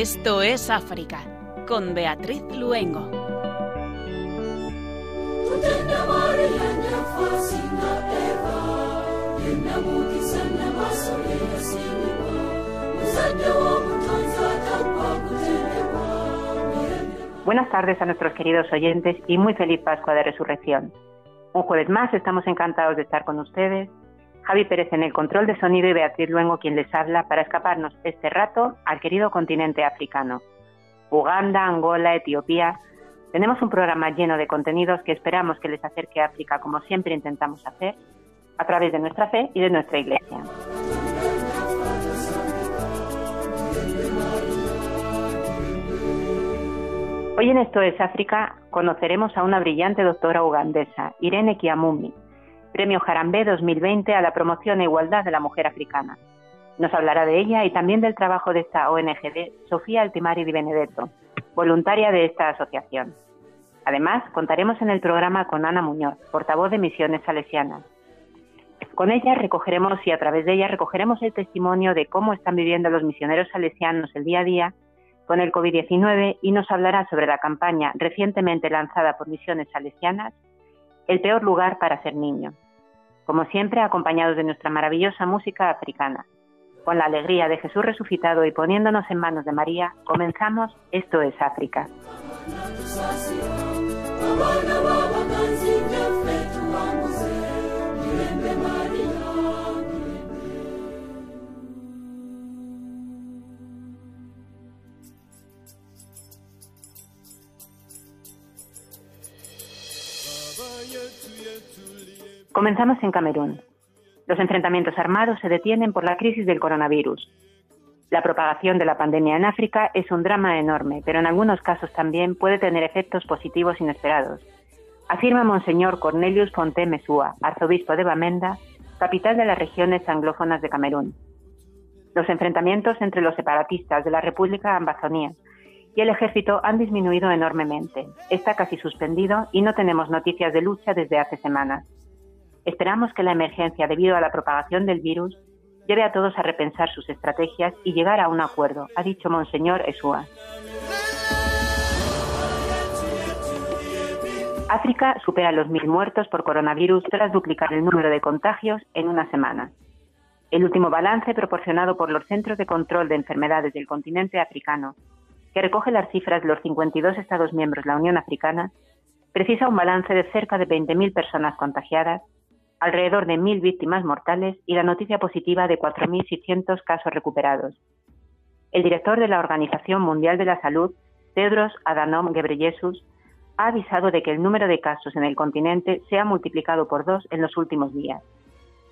Esto es África, con Beatriz Luengo. Buenas tardes a nuestros queridos oyentes y muy feliz Pascua de Resurrección. Un jueves más estamos encantados de estar con ustedes Javi Pérez en el control de sonido y Beatriz Luengo quien les habla para escaparnos este rato al querido continente africano. Uganda, Angola, Etiopía. Tenemos un programa lleno de contenidos que esperamos que les acerque a África como siempre intentamos hacer, a través de nuestra fe y de nuestra iglesia. Hoy en Esto es África conoceremos a una brillante doctora ugandesa, Irene Kiamumi, Premio Jarambé 2020 a la promoción e igualdad de la mujer africana. Nos hablará de ella y también del trabajo de esta ONG Sofía Altimari Di Benedetto, voluntaria de esta asociación. Además, contaremos en el programa con Ana Muñoz, portavoz de Misiones Salesianas. Con ella recogeremos y a través de ella recogeremos el testimonio de cómo están viviendo los misioneros salesianos el día a día con el COVID-19 y nos hablará sobre la campaña recientemente lanzada por Misiones Salesianas el peor lugar para ser niño. Como siempre, acompañados de nuestra maravillosa música africana. Con la alegría de Jesús resucitado y poniéndonos en manos de María, comenzamos Esto es África. Comenzamos en Camerún. Los enfrentamientos armados se detienen por la crisis del coronavirus. La propagación de la pandemia en África es un drama enorme, pero en algunos casos también puede tener efectos positivos inesperados, afirma Monseñor Cornelius Fonte Mesúa, arzobispo de Bamenda, capital de las regiones anglófonas de Camerún. Los enfrentamientos entre los separatistas de la República Ambazonia y el ejército han disminuido enormemente. Está casi suspendido y no tenemos noticias de lucha desde hace semanas. Esperamos que la emergencia debido a la propagación del virus lleve a todos a repensar sus estrategias y llegar a un acuerdo, ha dicho Monseñor Esua. África supera los mil muertos por coronavirus tras duplicar el número de contagios en una semana. El último balance proporcionado por los Centros de Control de Enfermedades del continente africano, que recoge las cifras de los 52 Estados miembros de la Unión Africana, precisa un balance de cerca de 20.000 personas contagiadas alrededor de 1.000 víctimas mortales y la noticia positiva de 4.600 casos recuperados. El director de la Organización Mundial de la Salud, Tedros Adhanom Ghebreyesus, ha avisado de que el número de casos en el continente se ha multiplicado por dos en los últimos días.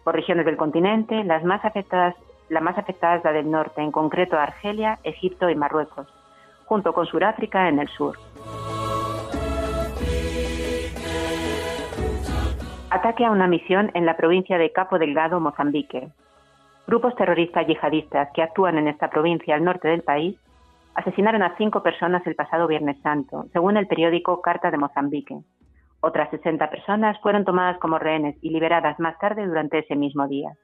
Por regiones del continente, las más afectadas, la más afectada la del norte, en concreto Argelia, Egipto y Marruecos, junto con Sudáfrica en el sur. Ataque a una misión en la provincia de Capo Delgado, Mozambique. Grupos terroristas yihadistas que actúan en esta provincia al norte del país asesinaron a cinco personas el pasado Viernes Santo, según el periódico Carta de Mozambique. Otras 60 personas fueron tomadas como rehenes y liberadas más tarde durante ese mismo día.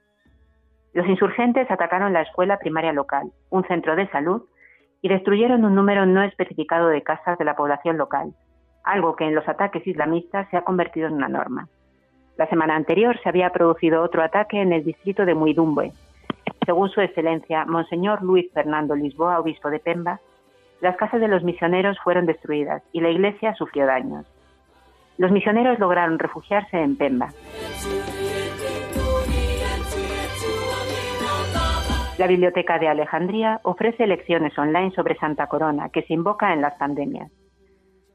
Los insurgentes atacaron la escuela primaria local, un centro de salud y destruyeron un número no especificado de casas de la población local, algo que en los ataques islamistas se ha convertido en una norma. La semana anterior se había producido otro ataque en el distrito de Muidumbe. Según su excelencia, Monseñor Luis Fernando Lisboa, obispo de Pemba, las casas de los misioneros fueron destruidas y la iglesia sufrió daños. Los misioneros lograron refugiarse en Pemba. La Biblioteca de Alejandría ofrece lecciones online sobre Santa Corona que se invoca en las pandemias.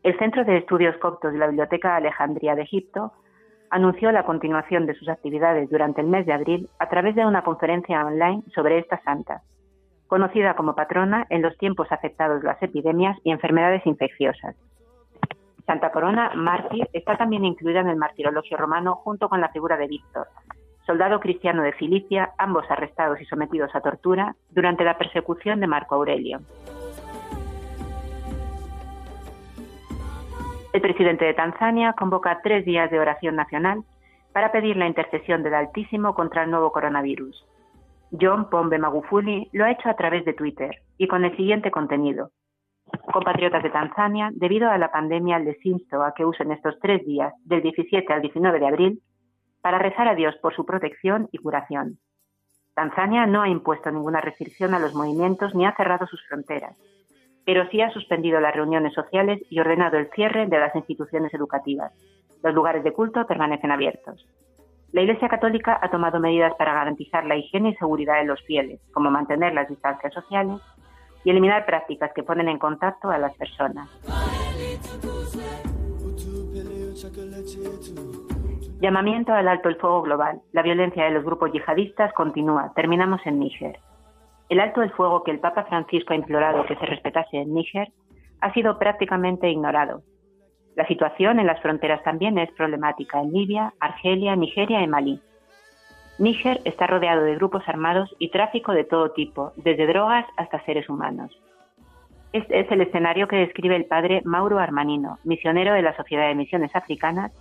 El Centro de Estudios Coptos de la Biblioteca de Alejandría de Egipto anunció la continuación de sus actividades durante el mes de abril a través de una conferencia online sobre esta santa, conocida como patrona en los tiempos afectados las epidemias y enfermedades infecciosas. Santa Corona, mártir, está también incluida en el martirologio romano junto con la figura de Víctor, soldado cristiano de Cilicia, ambos arrestados y sometidos a tortura durante la persecución de Marco Aurelio. El presidente de Tanzania convoca tres días de oración nacional para pedir la intercesión del Altísimo contra el nuevo coronavirus. John Pombe Magufuli lo ha hecho a través de Twitter y con el siguiente contenido. Compatriotas de Tanzania, debido a la pandemia les insto a que usen estos tres días, del 17 al 19 de abril, para rezar a Dios por su protección y curación. Tanzania no ha impuesto ninguna restricción a los movimientos ni ha cerrado sus fronteras, pero sí ha suspendido las reuniones sociales y ordenado el cierre de las instituciones educativas. Los lugares de culto permanecen abiertos. La Iglesia Católica ha tomado medidas para garantizar la higiene y seguridad de los fieles, como mantener las distancias sociales y eliminar prácticas que ponen en contacto a las personas. Llamamiento al alto el fuego global. La violencia de los grupos yihadistas continúa. Terminamos en Níger. El alto el fuego que el Papa Francisco ha implorado que se respetase en Níger ha sido prácticamente ignorado. La situación en las fronteras también es problemática en Libia, Argelia, Nigeria y Malí. Níger está rodeado de grupos armados y tráfico de todo tipo, desde drogas hasta seres humanos. Este es el escenario que describe el padre Mauro Armanino, misionero de la Sociedad de Misiones Africanas,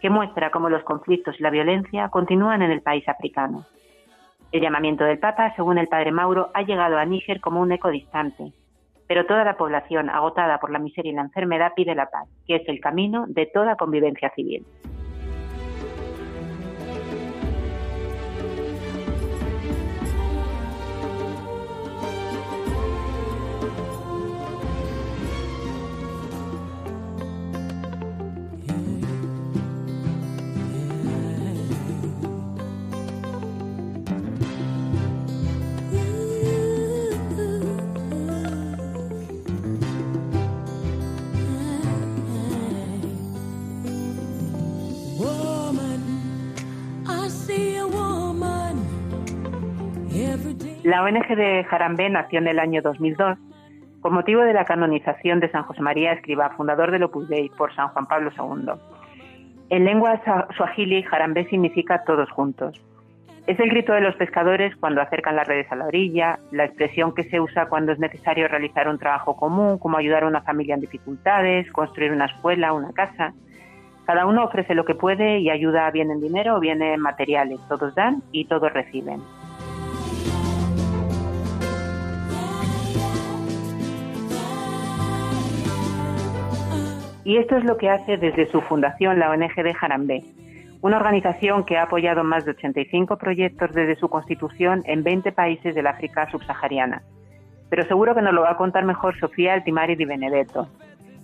que muestra cómo los conflictos y la violencia continúan en el país africano. El llamamiento del Papa, según el padre Mauro, ha llegado a Níger como un eco distante, pero toda la población agotada por la miseria y la enfermedad pide la paz, que es el camino de toda convivencia civil. La ONG de Jarambé nació en el año 2002 con motivo de la canonización de San José María Escriba, fundador del Opus Dei, por San Juan Pablo II. En lengua suajili, Jarambé significa todos juntos. Es el grito de los pescadores cuando acercan las redes a la orilla, la expresión que se usa cuando es necesario realizar un trabajo común, como ayudar a una familia en dificultades, construir una escuela, una casa. Cada uno ofrece lo que puede y ayuda bien en dinero o bien en materiales. Todos dan y todos reciben. Y esto es lo que hace desde su fundación la ONG de Jarambé, una organización que ha apoyado más de 85 proyectos desde su constitución en 20 países del África subsahariana. Pero seguro que nos lo va a contar mejor Sofía Altimari Di Benedetto.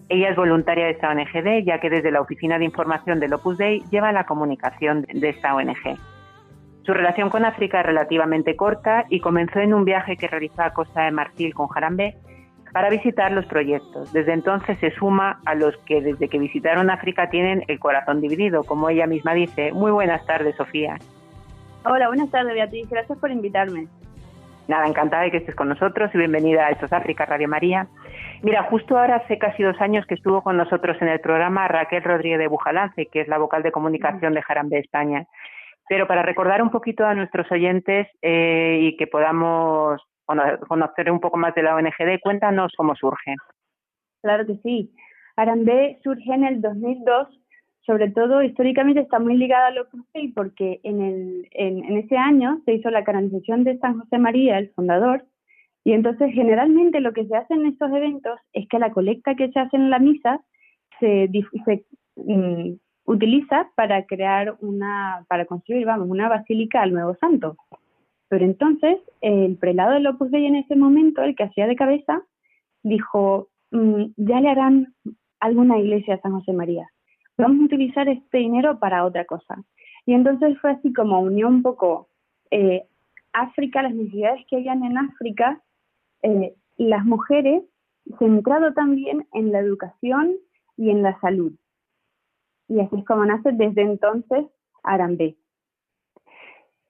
Ella es voluntaria de esta ONG, ya que desde la Oficina de Información del Opus Dei lleva la comunicación de esta ONG. Su relación con África es relativamente corta y comenzó en un viaje que realizó a Costa de Marfil con Jarambé para visitar los proyectos. Desde entonces se suma a los que desde que visitaron África tienen el corazón dividido, como ella misma dice. Muy buenas tardes, Sofía. Hola, buenas tardes, Beatriz. Gracias por invitarme. Nada, encantada de que estés con nosotros y bienvenida a Estos África Radio María. Mira, justo ahora hace casi dos años que estuvo con nosotros en el programa Raquel Rodríguez de Bujalance, que es la vocal de comunicación de Jarambe España. Pero para recordar un poquito a nuestros oyentes eh, y que podamos conocer un poco más de la ONGD. Cuéntanos cómo surge. Claro que sí. Arandé surge en el 2002, sobre todo históricamente está muy ligada al Opus Dei porque en, el, en, ese año se hizo la canonización de San José María, el fundador, y entonces generalmente lo que se hace en estos eventos es que la colecta que se hace en la misa se, se mm, utiliza para crear una, para construir, vamos, una basílica al nuevo santo. Pero entonces el prelado del Opus Dei en ese momento, el que hacía de cabeza, dijo, mm, ya le harán alguna iglesia a San José María. Vamos a utilizar este dinero para otra cosa. Y entonces fue así como unió un poco eh, África, las necesidades que habían en África, eh, las mujeres, centrado también en la educación y en la salud. Y así es como nace desde entonces Arambé.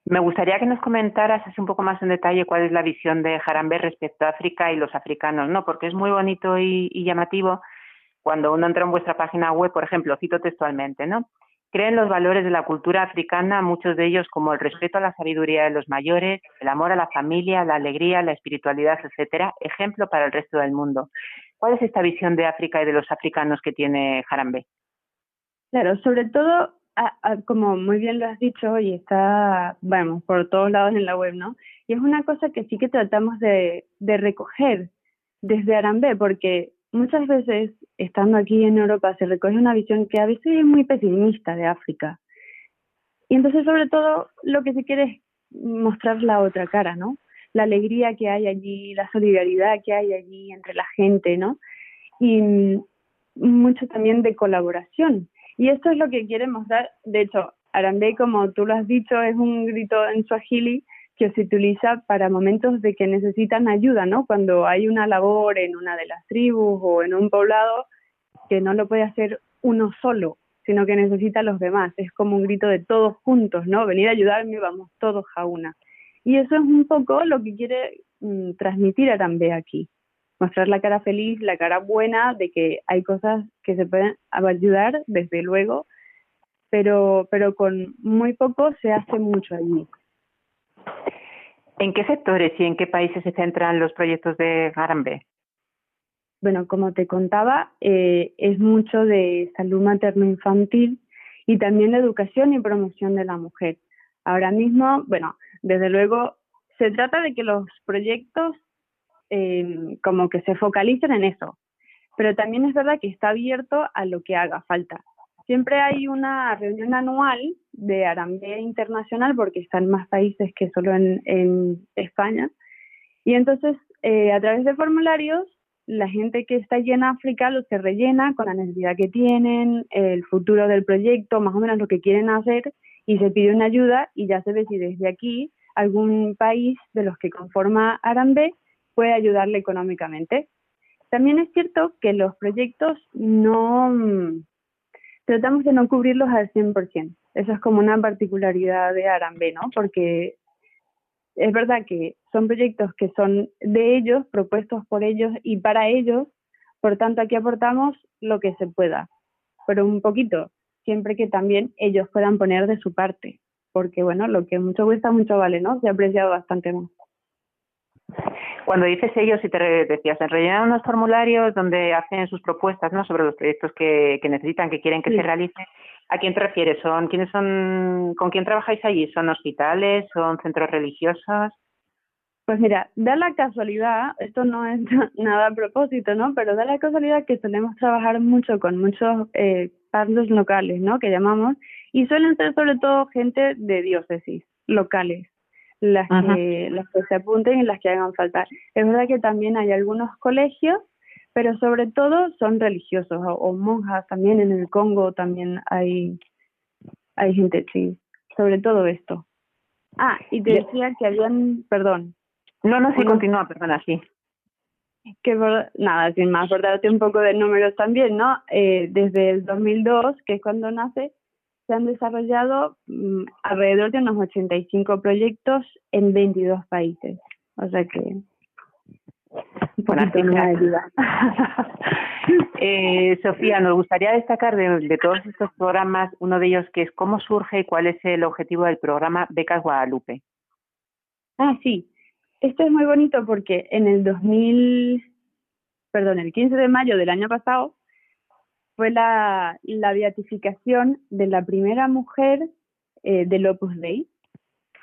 Me gustaría que nos comentaras así un poco más en detalle cuál es la visión de Jarambe respecto a África y los africanos, ¿no? Porque es muy bonito y, llamativo cuando uno entra en vuestra página web, por ejemplo, cito textualmente, ¿no? Creen los valores de la cultura africana, muchos de ellos como el respeto a la sabiduría de los mayores, el amor a la familia, la alegría, la espiritualidad, etcétera, ejemplo para el resto del mundo. ¿Cuál es esta visión de África y de los africanos que tiene Jarambe? Claro, sobre todo como muy bien lo has dicho y está, vamos, por todos lados en la web, ¿no? Y es una cosa que sí que tratamos de, de recoger desde Arambé, porque muchas veces, estando aquí en Europa, se recoge una visión que a veces es muy pesimista de África. Y entonces, sobre todo, lo que se quiere es mostrar la otra cara, ¿no? La alegría que hay allí, la solidaridad que hay allí entre la gente, ¿no? Y mucho también de colaboración. Y esto es lo que quiere mostrar. De hecho, Arambé, como tú lo has dicho, es un grito en Swahili que se utiliza para momentos de que necesitan ayuda, ¿no? Cuando hay una labor en una de las tribus o en un poblado que no lo puede hacer uno solo, sino que necesita a los demás. Es como un grito de todos juntos, ¿no? Venir a ayudarme, vamos todos a una. Y eso es un poco lo que quiere mm, transmitir Arambe aquí. Mostrar la cara feliz, la cara buena de que hay cosas que se pueden ayudar, desde luego, pero, pero con muy poco se hace mucho allí. ¿En qué sectores y en qué países se centran los proyectos de Garambe? Bueno, como te contaba, eh, es mucho de salud materno-infantil y también la educación y promoción de la mujer. Ahora mismo, bueno, desde luego, se trata de que los proyectos eh, como que se focalicen en eso, pero también es verdad que está abierto a lo que haga falta. Siempre hay una reunión anual de Arambea Internacional porque están más países que solo en, España. Y entonces, eh, a través de formularios, la gente que está allí en África lo se rellena con la necesidad que tienen, el futuro del proyecto, más o menos lo que quieren hacer, y se pide una ayuda y ya se si desde aquí algún país de los que conforma Arambe puede ayudarle económicamente. También es cierto que los proyectos no tratamos de no cubrirlos al 100%. Eso es como una particularidad de Arambe, ¿no? Porque es verdad que son proyectos que son de ellos, propuestos por ellos y para ellos, por tanto aquí aportamos lo que se pueda, pero un poquito, siempre que también ellos puedan poner de su parte, porque bueno, lo que mucho cuesta, mucho vale, ¿no? Se ha apreciado bastante más. Cuando dices ellos, y te decías, rellenan unos formularios donde hacen sus propuestas ¿no? sobre los proyectos que, necesitan, que quieren que se realicen. ¿A quién te refieres? ¿Son, ¿quiénes son, ¿Con quién trabajáis allí? ¿Son hospitales? ¿Son centros religiosos? Pues mira, da la casualidad, esto no es nada a propósito, ¿no? Pero da la casualidad que solemos trabajar mucho con muchos eh, locales, ¿no? Que llamamos, y suelen ser sobre todo gente de diócesis locales las que, las que se apunten y las que hagan falta. Es verdad que también hay algunos colegios, pero sobre todo son religiosos o, monjas también en el Congo también hay, hay gente, sí, sobre todo esto. Ah, y te decía que habían, perdón. No, no, sí, continúa, perdona, sí. Que nada, sin más, por darte un poco de números también, ¿no? Eh, desde el 2002, que es cuando nace, se han desarrollado mm, alrededor de unos 85 proyectos en 22 países. O sea que ayuda. eh, Sofía, nos gustaría destacar de, todos estos programas, uno de ellos que es cómo surge y cuál es el objetivo del programa Becas Guadalupe. Ah, sí. Esto es muy bonito porque en el 2000, perdón, el 15 de mayo del año pasado, fue la, beatificación de la primera mujer eh, del Opus Dei.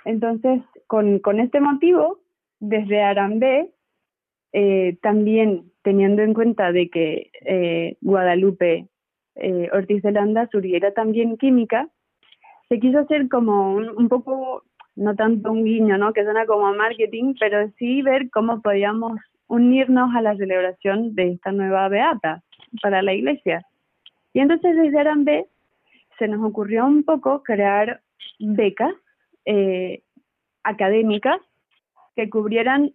Entonces, con, con este motivo, desde Arambé, eh, también teniendo en cuenta de que eh, Guadalupe eh, Ortiz de Landa surgiera también química, se quiso hacer como un, un, poco, no tanto un guiño, ¿no? que suena como marketing, pero sí ver cómo podíamos unirnos a la celebración de esta nueva beata para la iglesia. Y entonces desde Arambe se nos ocurrió un poco crear becas eh, académicas que cubrieran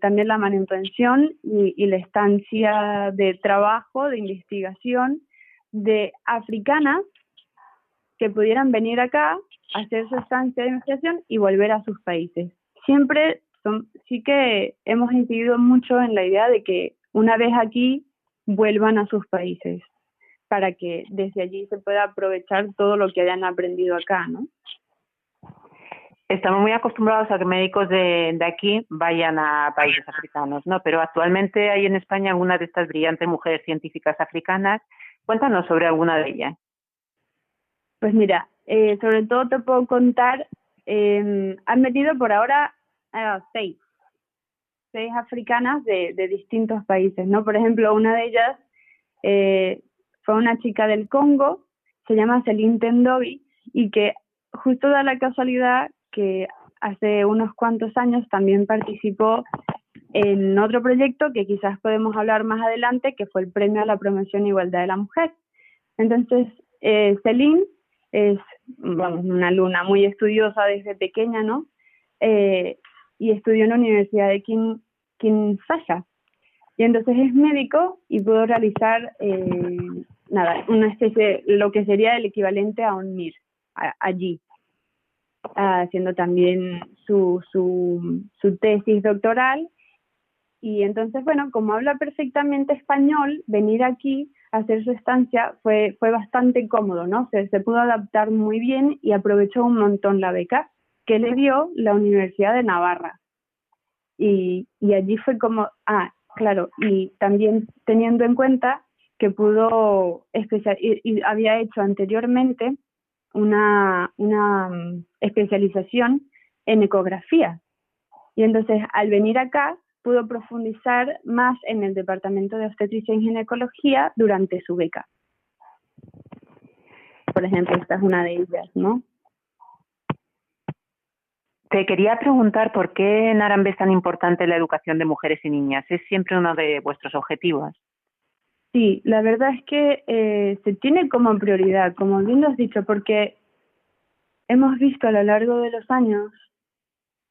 también la manutención y, la estancia de trabajo, de investigación de africanas que pudieran venir acá, hacer su estancia de investigación y volver a sus países. Siempre son, sí que hemos incidido mucho en la idea de que una vez aquí vuelvan a sus países para que desde allí se pueda aprovechar todo lo que hayan aprendido acá, ¿no? Estamos muy acostumbrados a que médicos de, aquí vayan a países africanos, ¿no? Pero actualmente hay en España algunas de estas brillantes mujeres científicas africanas. Cuéntanos sobre alguna de ellas. Pues mira, eh, sobre todo te puedo contar, eh, han metido por ahora seis, seis africanas de, de, distintos países, ¿no? Por ejemplo, una de ellas eh, fue una chica del Congo, se llama Celine Tendobi, y que justo da la casualidad que hace unos cuantos años también participó en otro proyecto que quizás podemos hablar más adelante, que fue el Premio a la Promoción e Igualdad de la Mujer. Entonces, eh, Celine es vamos, una alumna muy estudiosa desde pequeña, ¿no? Eh, y estudió en la Universidad de Kin, Kinshasa. Y entonces es médico y pudo realizar, eh, nada, una especie, lo que sería el equivalente a un MIR allí, haciendo también su, su, su tesis doctoral. Y entonces, bueno, como habla perfectamente español, venir aquí a hacer su estancia fue, fue bastante cómodo, ¿no? Se, se pudo adaptar muy bien y aprovechó un montón la beca que le dio la Universidad de Navarra. Y, y allí fue como, ah, claro, y también teniendo en cuenta que pudo especial y había hecho anteriormente una, una mm, especialización en ecografía. Y entonces al venir acá pudo profundizar más en el departamento de obstetricia y ginecología durante su beca. Por ejemplo, esta es una de ellas, ¿no? Te quería preguntar por qué en Arambe es tan importante la educación de mujeres y niñas. ¿Es siempre uno de vuestros objetivos? Sí, la verdad es que eh, se tiene como prioridad, como bien lo has dicho, porque hemos visto a lo largo de los años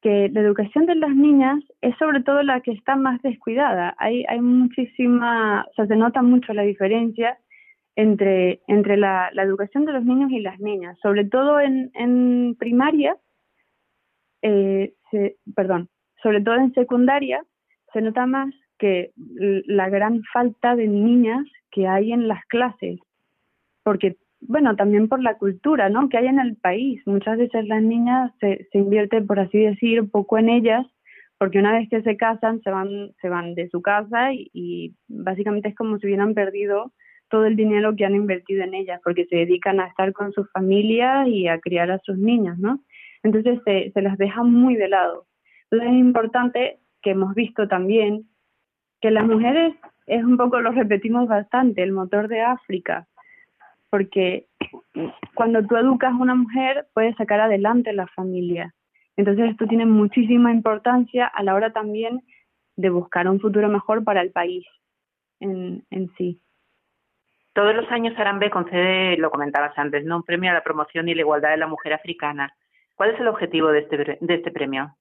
que la educación de las niñas es sobre todo la que está más descuidada. Hay, hay muchísima, o sea, se nota mucho la diferencia entre, entre la, educación de los niños y las niñas, sobre todo en, en primaria, eh, se, perdón, sobre todo en secundaria, se nota más que la gran falta de niñas que hay en las clases, porque, bueno, también por la cultura, ¿no? Que hay en el país. Muchas veces las niñas se, se invierte, por así decir, poco en ellas, porque una vez que se casan, se van, se van de su casa y, y básicamente es como si hubieran perdido todo el dinero que han invertido en ellas, porque se dedican a estar con su familia y a criar a sus niñas, ¿no? Entonces se, las deja muy de lado. Entonces es importante que hemos visto también que las mujeres es un poco, lo repetimos bastante, el motor de África, porque cuando tú educas a una mujer puedes sacar adelante la familia. Entonces esto tiene muchísima importancia a la hora también de buscar un futuro mejor para el país en, en sí. Todos los años Arambe concede, lo comentabas antes, ¿no? un premio a la promoción y la igualdad de la mujer africana. ¿Cuál es el objetivo de este, de este premio?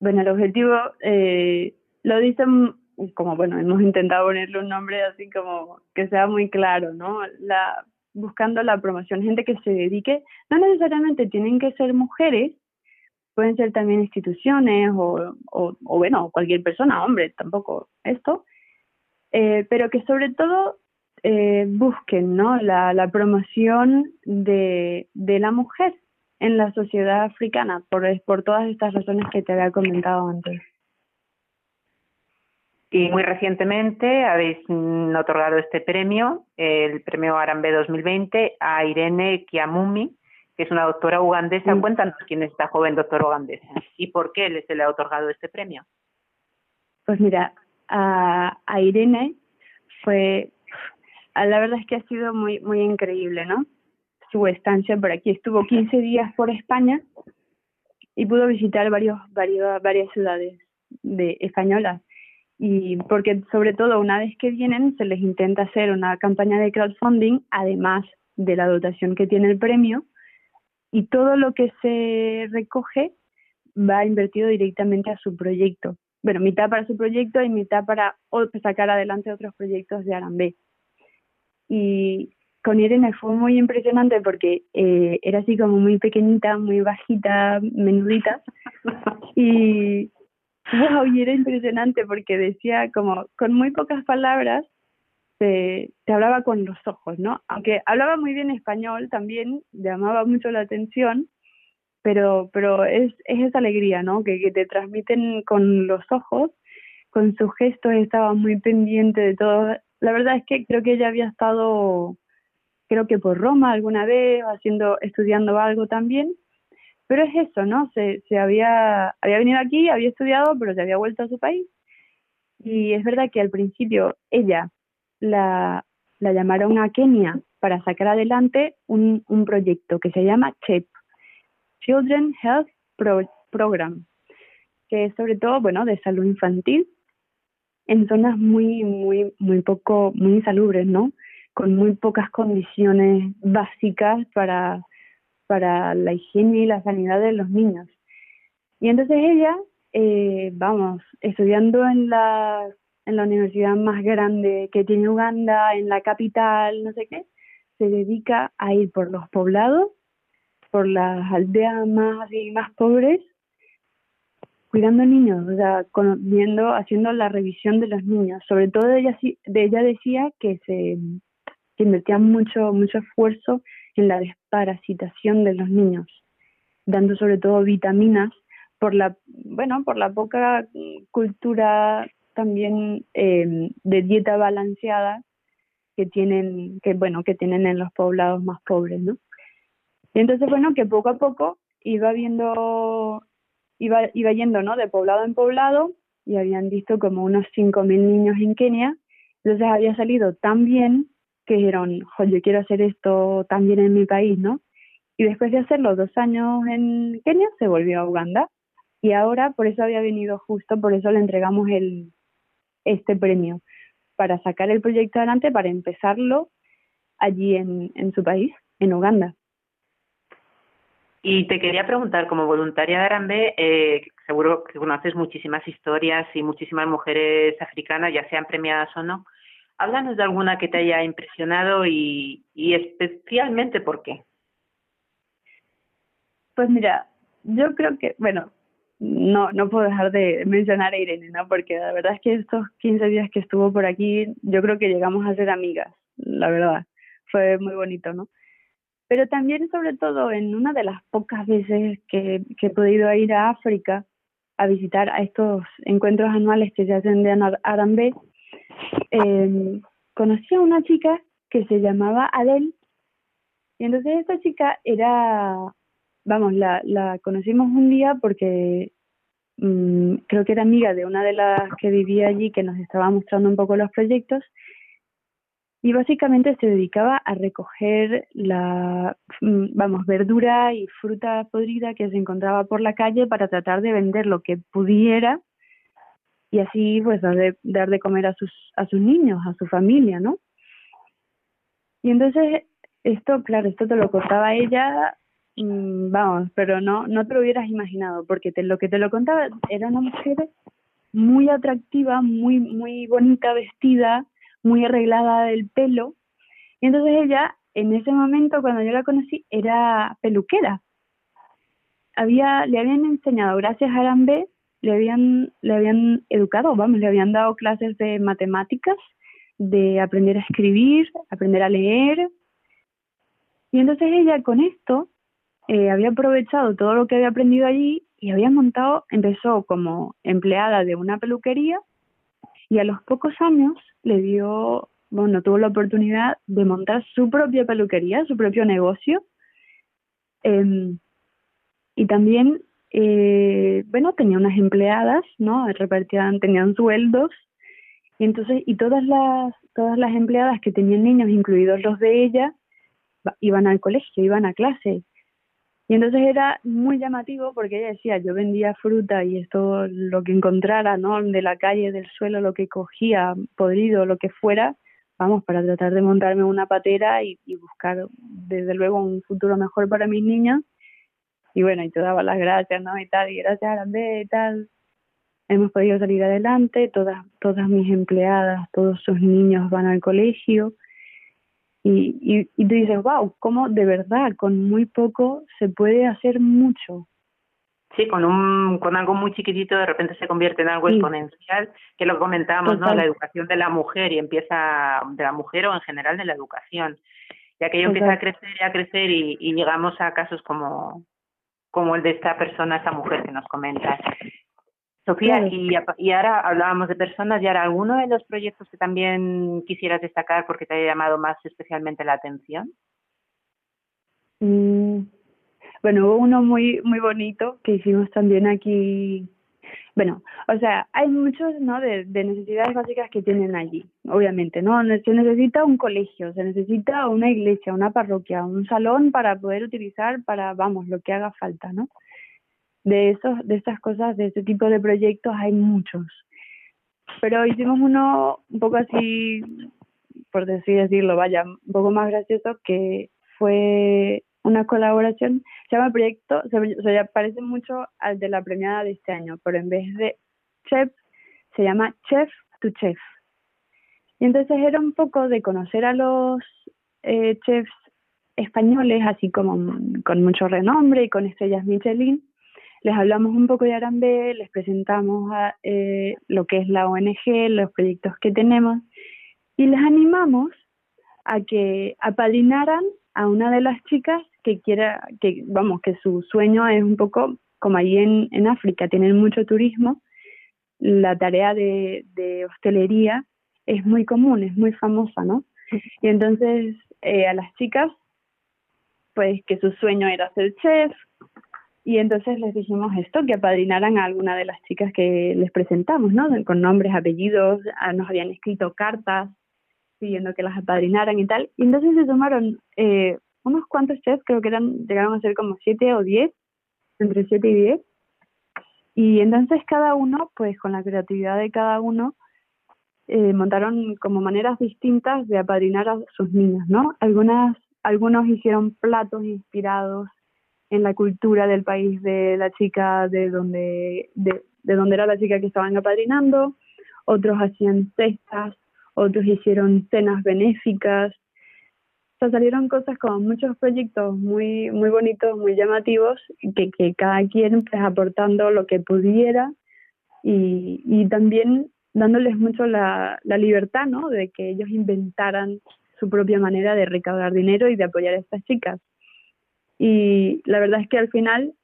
Bueno, el objetivo eh, lo dicen como, bueno, hemos intentado ponerle un nombre así como que sea muy claro, ¿no? La, buscando la promoción, gente que se dedique, no necesariamente tienen que ser mujeres, pueden ser también instituciones o, o, bueno, cualquier persona, hombre, tampoco esto, eh, pero que sobre todo eh, busquen ¿no? la, la promoción de, de la mujer en la sociedad africana por, por todas estas razones que te había comentado antes. Y muy recientemente habéis mm, otorgado este premio, el premio Arambe 2020, a Irene Kiamumi, que es una doctora ugandesa. Mm. Cuéntanos quién es esta joven doctora ugandesa y por qué se le ha otorgado este premio. Pues mira, a, a Irene fue, la verdad es que ha sido muy, muy increíble, ¿no? Su estancia por aquí. Estuvo 15 días por España y pudo visitar varios, varios, varias ciudades de españolas y porque sobre todo una vez que vienen se les intenta hacer una campaña de crowdfunding además de la dotación que tiene el premio y todo lo que se recoge va invertido directamente a su proyecto. Bueno, mitad para su proyecto y mitad para sacar adelante otros proyectos de Arambé. Y con Irene fue muy impresionante porque eh, era así como muy pequeñita, muy bajita, menudita. y Wow, y era impresionante porque decía como con muy pocas palabras te, te hablaba con los ojos, ¿no? Aunque hablaba muy bien español, también llamaba mucho la atención, pero, pero es, es esa alegría, ¿no? Que, que te transmiten con los ojos, con sus gestos, estaba muy pendiente de todo. La verdad es que creo que ella había estado creo que por Roma alguna vez, haciendo, estudiando algo también. Pero es eso, ¿no? Se, se había, había venido aquí, había estudiado, pero se había vuelto a su país. Y es verdad que al principio ella la, la llamaron a Kenia para sacar adelante un, un proyecto que se llama CHEP, Children Health Program, que es sobre todo, bueno, de salud infantil en zonas muy, muy, muy poco, muy insalubres, ¿no? Con muy pocas condiciones básicas para, para la higiene y la sanidad de los niños. Y entonces ella, eh, vamos, estudiando en la, en la universidad más grande que tiene Uganda, en la capital, no sé qué, se dedica a ir por los poblados, por las aldeas más y más pobres, cuidando niños, o sea, viendo, haciendo la revisión de los niños. Sobre todo ella, de ella decía que se que invertía mucho, mucho esfuerzo en la desparasitación de los niños, dando sobre todo vitaminas por la, bueno, por la poca cultura también eh, de dieta balanceada que tienen, que bueno, que tienen en los poblados más pobres, ¿no? Y entonces, bueno, que poco a poco iba viendo, iba, iba yendo, ¿no? De poblado en poblado y habían visto como unos 5.000 niños en Kenia. Entonces había salido tan bien que dijeron, yo quiero hacer esto también en mi país, ¿no? Y después de hacerlo dos años en Kenia, se volvió a Uganda. Y ahora, por eso había venido justo, por eso le entregamos el, este premio para sacar el proyecto adelante, para empezarlo allí en, en su país, en Uganda. Y te quería preguntar, como voluntaria de Arambe, eh, seguro que conoces muchísimas historias y muchísimas mujeres africanas, ya sean premiadas o no. Háblanos de alguna que te haya impresionado y, especialmente por qué. Pues mira, yo creo que, bueno, no, no puedo dejar de mencionar a Irene, ¿no? Porque la verdad es que estos 15 días que estuvo por aquí, yo creo que llegamos a ser amigas, la verdad. Fue muy bonito, ¿no? Pero también, sobre todo, en una de las pocas veces que, que he podido ir a África a visitar a estos encuentros anuales que se hacen de Arambe, eh, conocí a una chica que se llamaba Adele. Y entonces esta chica era vamos, la, la conocimos un día porque mm, creo que era amiga de una de las que vivía allí que nos estaba mostrando un poco los proyectos y básicamente se dedicaba a recoger la, mm, vamos, verdura y fruta podrida que se encontraba por la calle para tratar de vender lo que pudiera y así pues dar de, dar de comer a sus, a sus niños, a su familia, ¿no? Y entonces esto, claro, esto te lo contaba ella Mm, vamos, pero no, no te lo hubieras imaginado, porque te, lo que te lo contaba era una mujer muy atractiva, muy, muy bonita vestida, muy arreglada del pelo. Y entonces ella, en ese momento, cuando yo la conocí, era peluquera. Había, le habían enseñado, gracias a Arambe, le habían, le habían educado, vamos, le habían dado clases de matemáticas, de aprender a escribir, aprender a leer. Y entonces ella con esto eh, había aprovechado todo lo que había aprendido allí y había montado, empezó como empleada de una peluquería y a los pocos años le dio, bueno, tuvo la oportunidad de montar su propia peluquería, su propio negocio. Em, y también, eh, bueno, tenía unas empleadas, ¿no? Repartían, tenían sueldos. Y entonces, y todas las, todas las empleadas que tenían niños, incluidos los de ella, iban al colegio, iban a clase. Y entonces era muy llamativo porque ella decía, yo vendía fruta y esto lo que encontrara, ¿no? De la calle, del suelo, lo que cogía, podrido, lo que fuera, vamos, para tratar de montarme una patera y, buscar desde luego un futuro mejor para mis niños. Y bueno, y te daba las gracias, ¿no? Y tal, y gracias a Grande y tal. Hemos podido salir adelante, todas, todas mis empleadas, todos sus niños van al colegio y, y, y tú dices, wow, ¿cómo de verdad con muy poco se puede hacer mucho? Sí, con, un, con algo muy chiquitito de repente se convierte en algo exponencial, que lo comentábamos, ¿no? La educación de la mujer y empieza, de la mujer o en general de la educación. Y aquello empieza a crecer y a crecer y, y llegamos a casos como, como el de esta persona, esta mujer que nos comenta. Sofía, y, y, ahora hablábamos de personas, y ahora alguno de los proyectos que también quisieras destacar porque te haya llamado más especialmente la atención. Mm, bueno, hubo uno muy muy bonito que hicimos también aquí. Bueno, o sea, hay muchos, ¿no? De, de necesidades básicas que tienen allí, obviamente, ¿no? Se necesita un colegio, se necesita una iglesia, una parroquia, un salón para poder utilizar para, vamos, lo que haga falta, ¿no? De esos, de estas cosas, de ese tipo de proyectos hay muchos. Pero hicimos uno un poco así, por así decirlo, vaya, un poco más gracioso que fue una colaboración, se llama proyecto, se, parece mucho al de la premiada de este año, pero en vez de chef, se llama chef to chef. Y entonces era un poco de conocer a los eh, chefs españoles, así como con mucho renombre y con estrellas Michelin. Les hablamos un poco de Arambe, les presentamos a, eh, lo que es la ONG, los proyectos que tenemos y les animamos a que apadrinaran a una de las chicas que quiera, que vamos, que su sueño es un poco como allí en, en África, tienen mucho turismo, la tarea de, de hostelería es muy común, es muy famosa, ¿no? Y entonces eh, a las chicas, pues que su sueño era ser chef, y entonces les dijimos esto, que apadrinaran a alguna de las chicas que les presentamos, ¿no? Con nombres, apellidos, ah, nos habían escrito cartas pidiendo que las apadrinaran y tal. Y entonces se tomaron eh, unos cuantos chefs, creo que eran, llegaron a ser como siete o diez, entre siete y diez. Y entonces cada uno, pues con la creatividad de cada uno, eh, montaron como maneras distintas de apadrinar a sus niñas, ¿no? Algunas, algunos hicieron platos inspirados en la cultura del país de la chica de donde, de, de donde era la chica que estaban apadrinando, otros hacían cestas, otros hicieron cenas benéficas, salieron cosas como muchos proyectos muy, muy bonitos, muy llamativos, que, que cada quien pues aportando lo que pudiera y, y también dándoles mucho la, la libertad, ¿no? De que ellos inventaran su propia manera de recaudar dinero y de apoyar a estas chicas. Y la verdad es que al final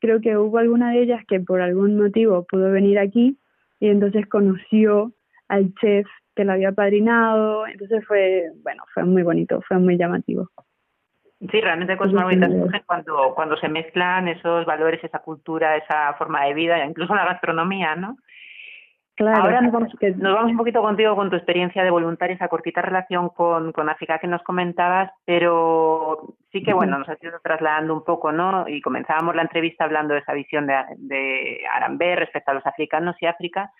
creo que hubo alguna de ellas que por algún motivo pudo venir aquí y entonces conoció al chef que lo había padrinado, entonces fue, bueno, fue muy bonito, fue muy llamativo. Sí, realmente cosas muy bonitas cuando, cuando se mezclan esos valores, esa cultura, esa forma de vida, incluso la gastronomía, ¿no? Claro. Ahora nos vamos, nos vamos un poquito contigo con tu experiencia de voluntaria, esa cortita relación con, con África que nos comentabas, pero sí que, bueno, nos has ido trasladando un poco, ¿no? Y comenzábamos la entrevista hablando de esa visión de, de Arambé respecto a los africanos y África,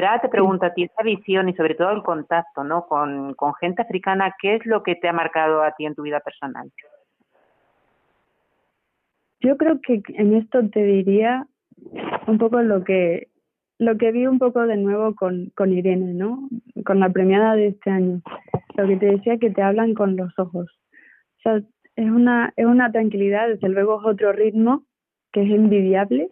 pero ahora te pregunto a ti, esa visión y sobre todo el contacto ¿no? con, con gente africana, ¿qué es lo que te ha marcado a ti en tu vida personal? Yo creo que en esto te diría un poco lo que lo que vi un poco de nuevo con, con Irene, ¿no? Con la premiada de este año. Lo que te decía que te hablan con los ojos. O sea, es una, es una tranquilidad, desde luego es otro ritmo que es envidiable,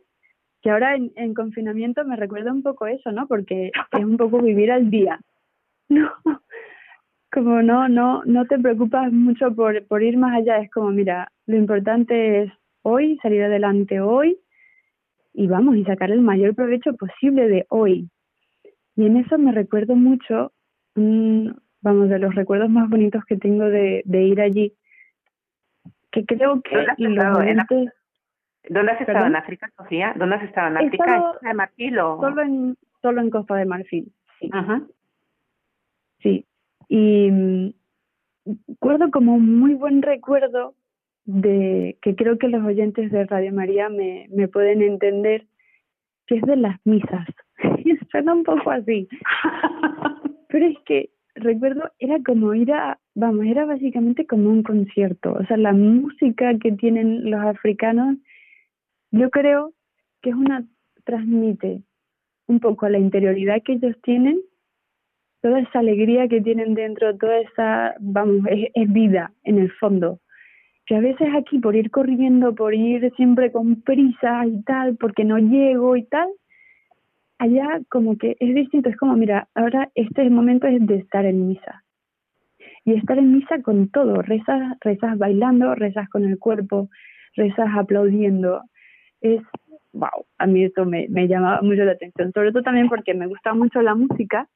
que ahora en, en, confinamiento me recuerda un poco eso, ¿no? Porque es un poco vivir al día. No, como no, no, no te preocupas mucho por, por ir más allá, es como, mira, lo importante es hoy, salir adelante hoy y vamos, y sacar el mayor provecho posible de hoy. Y en eso me recuerdo mucho, vamos, de los recuerdos más bonitos que tengo de, de ir allí, que creo que los ¿Dónde has estado en África, Sofía? ¿Dónde has estado en África? ¿En Costa de Marfil o...? Solo en, solo en Costa de Marfil, sí. Ajá. Sí, y mm, recuerdo como un muy buen recuerdo de que creo que los oyentes de Radio María me, me pueden entender, que es de las misas. Suena un poco así. Pero es que recuerdo, era como ir a, vamos, era básicamente como un concierto. O sea, la música que tienen los africanos yo creo que es una, transmite un poco la interioridad que ellos tienen, toda esa alegría que tienen dentro, toda esa, vamos, es, vida en el fondo. Que a veces aquí por ir corriendo, por ir siempre con prisa y tal, porque no llego y tal, allá como que es distinto, es como, mira, ahora este momento es de estar en misa. Y estar en misa con todo, rezas, rezas bailando, rezas con el cuerpo, rezas aplaudiendo, es wow, a mí eso me, me llamaba mucho la atención, sobre todo también porque me gusta mucho la música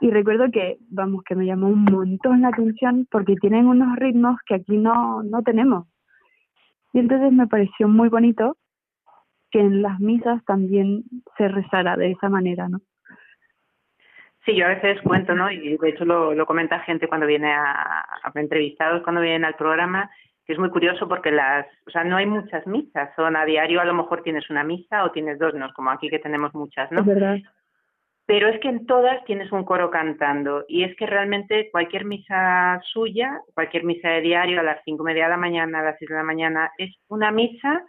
y recuerdo que, vamos, que me llamó un montón la atención porque tienen unos ritmos que aquí no, no tenemos. Y entonces me pareció muy bonito que en las misas también se rezara de esa manera, ¿no? Sí, yo a veces cuento, ¿no? Y de hecho lo, lo comenta gente cuando viene a, a entrevistados, cuando vienen al programa, es muy curioso porque las, o sea, no hay muchas misas, son a diario a lo mejor tienes una misa o tienes dos, no es como aquí que tenemos muchas, ¿no? Es verdad. Pero es que en todas tienes un coro cantando y es que realmente cualquier misa suya, cualquier misa de diario a las cinco y media de la mañana, a las seis de la mañana, es una misa,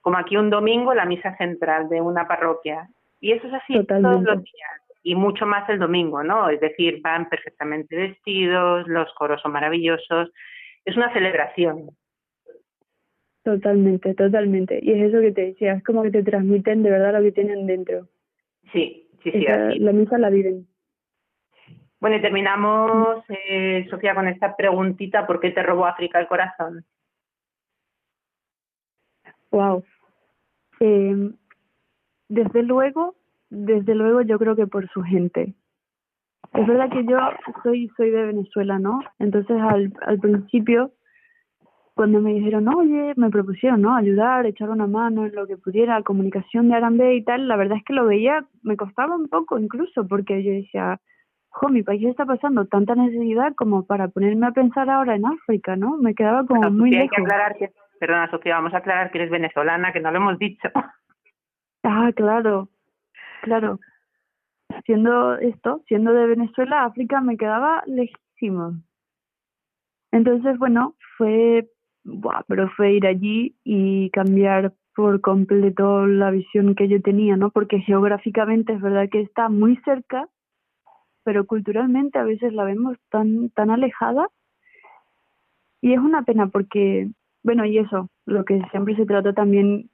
como aquí un domingo, la misa central de una parroquia. Y eso es así todos los días y mucho más el domingo, ¿no? Es decir, van perfectamente vestidos, los coros son maravillosos, es una celebración. Totalmente, totalmente. Y es eso que te decía, es como que te transmiten de verdad lo que tienen dentro. Sí, sí, sí. La misa la viven. Bueno, y terminamos, eh, Sofía, con esta preguntita, ¿por qué te robó África el corazón? Wow. Eh, desde luego, desde luego yo creo que por su gente. Es verdad que yo soy soy de Venezuela, ¿no? Entonces al, al principio cuando me dijeron, oye, me propusieron, ¿no? Ayudar, echar una mano en lo que pudiera, comunicación de Arambe y tal, la verdad es que lo veía, me costaba un poco incluso, porque yo decía, jo, mi país está pasando tanta necesidad como para ponerme a pensar ahora en África, ¿no? Me quedaba como muy lejos. que aclarar que, perdona Sofía, vamos a aclarar que eres venezolana, que no lo hemos dicho. Ah, claro, claro. Siendo esto, siendo de Venezuela, África me quedaba lejísimo. Entonces, bueno, fue, buah, pero fue ir allí y cambiar por completo la visión que yo tenía, ¿no? Porque geográficamente es verdad que está muy cerca, pero culturalmente a veces la vemos tan tan alejada y es una pena porque bueno y eso lo que siempre se trata también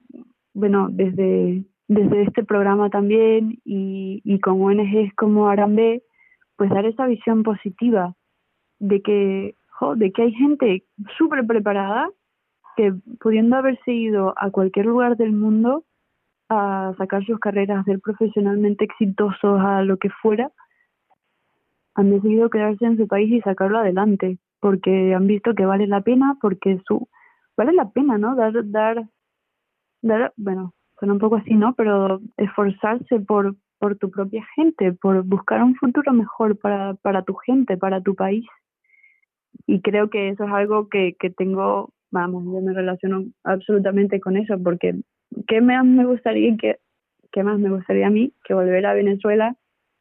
bueno desde desde este programa también y, y con ONGs como Arambe, pues dar esa visión positiva de que, de que hay gente súper preparada que pudiendo haberse ido a cualquier lugar del mundo a sacar sus carreras, a ser profesionalmente exitosos, a lo que fuera, han decidido quedarse en su país y sacarlo adelante, porque han visto que vale la pena, porque su vale la pena, ¿no? Dar, dar, dar, bueno, suena un poco así, ¿no? Pero esforzarse por, por tu propia gente, por buscar un futuro mejor para, para tu gente, para tu país. Y creo que eso es algo que, que tengo, vamos, yo me relaciono absolutamente con eso, porque ¿qué más me gustaría que qué más me gustaría a mí que volver a Venezuela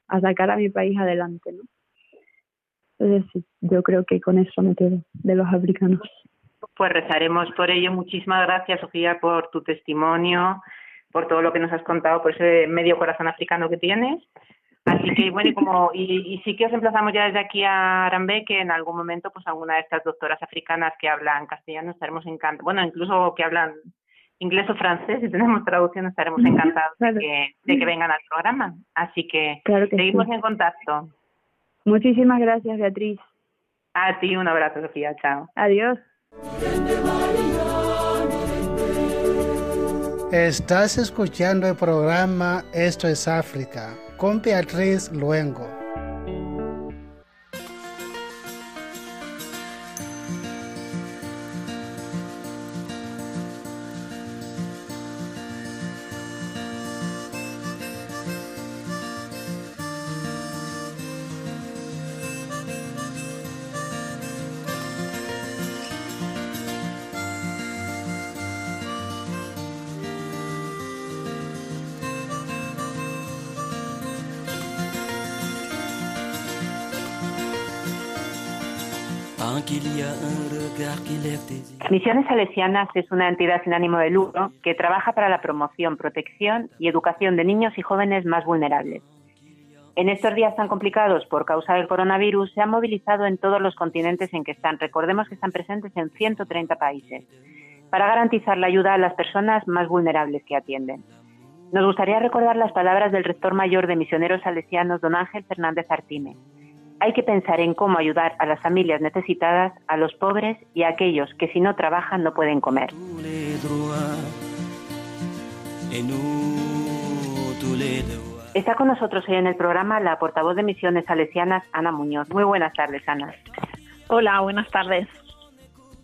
a sacar a mi país adelante, ¿no? Entonces sí, yo creo que con eso me quedo de los africanos. Pues rezaremos por ello. Muchísimas gracias, Sofía, por tu testimonio por todo lo que nos has contado, por ese medio corazón africano que tienes. Así que, bueno, y, como, y, sí que os emplazamos ya desde aquí a Arambe que en algún momento, pues alguna de estas doctoras africanas que hablan castellano estaremos encantados, bueno, incluso que hablan inglés o francés, si tenemos traducción estaremos encantados de, que, de que vengan al programa. Así que, seguimos en contacto. Muchísimas gracias, Beatriz. A ti un abrazo, Sofía. Chao. Adiós. Estás escuchando el programa Esto es África con Beatriz Luengo. Misiones Salesianas es una entidad sin ánimo de lucro que trabaja para la promoción, protección y educación de niños y jóvenes más vulnerables. En estos días tan complicados por causa del coronavirus, se han movilizado en todos los continentes en que están. Recordemos que están presentes en 130 países para garantizar la ayuda a las personas más vulnerables que atienden. Nos gustaría recordar las palabras del rector mayor de Misioneros Salesianos, don Ángel Fernández Artime hay que pensar en cómo ayudar a las familias necesitadas, a los pobres y a aquellos que si no trabajan no pueden comer. Está con nosotros hoy en el programa la portavoz de Misiones Salesianas, Ana Muñoz. Muy buenas tardes, Ana. Hola, buenas tardes.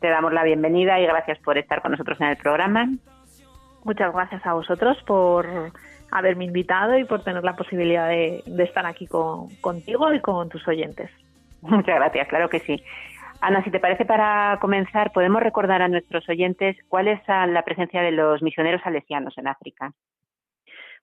Te damos la bienvenida y gracias por estar con nosotros en el programa. Muchas gracias a vosotros por haberme invitado y por tener la posibilidad de, estar aquí contigo y con tus oyentes. Muchas gracias, claro que sí. Ana, si te parece para comenzar, podemos recordar a nuestros oyentes cuál es la presencia de los misioneros salesianos en África.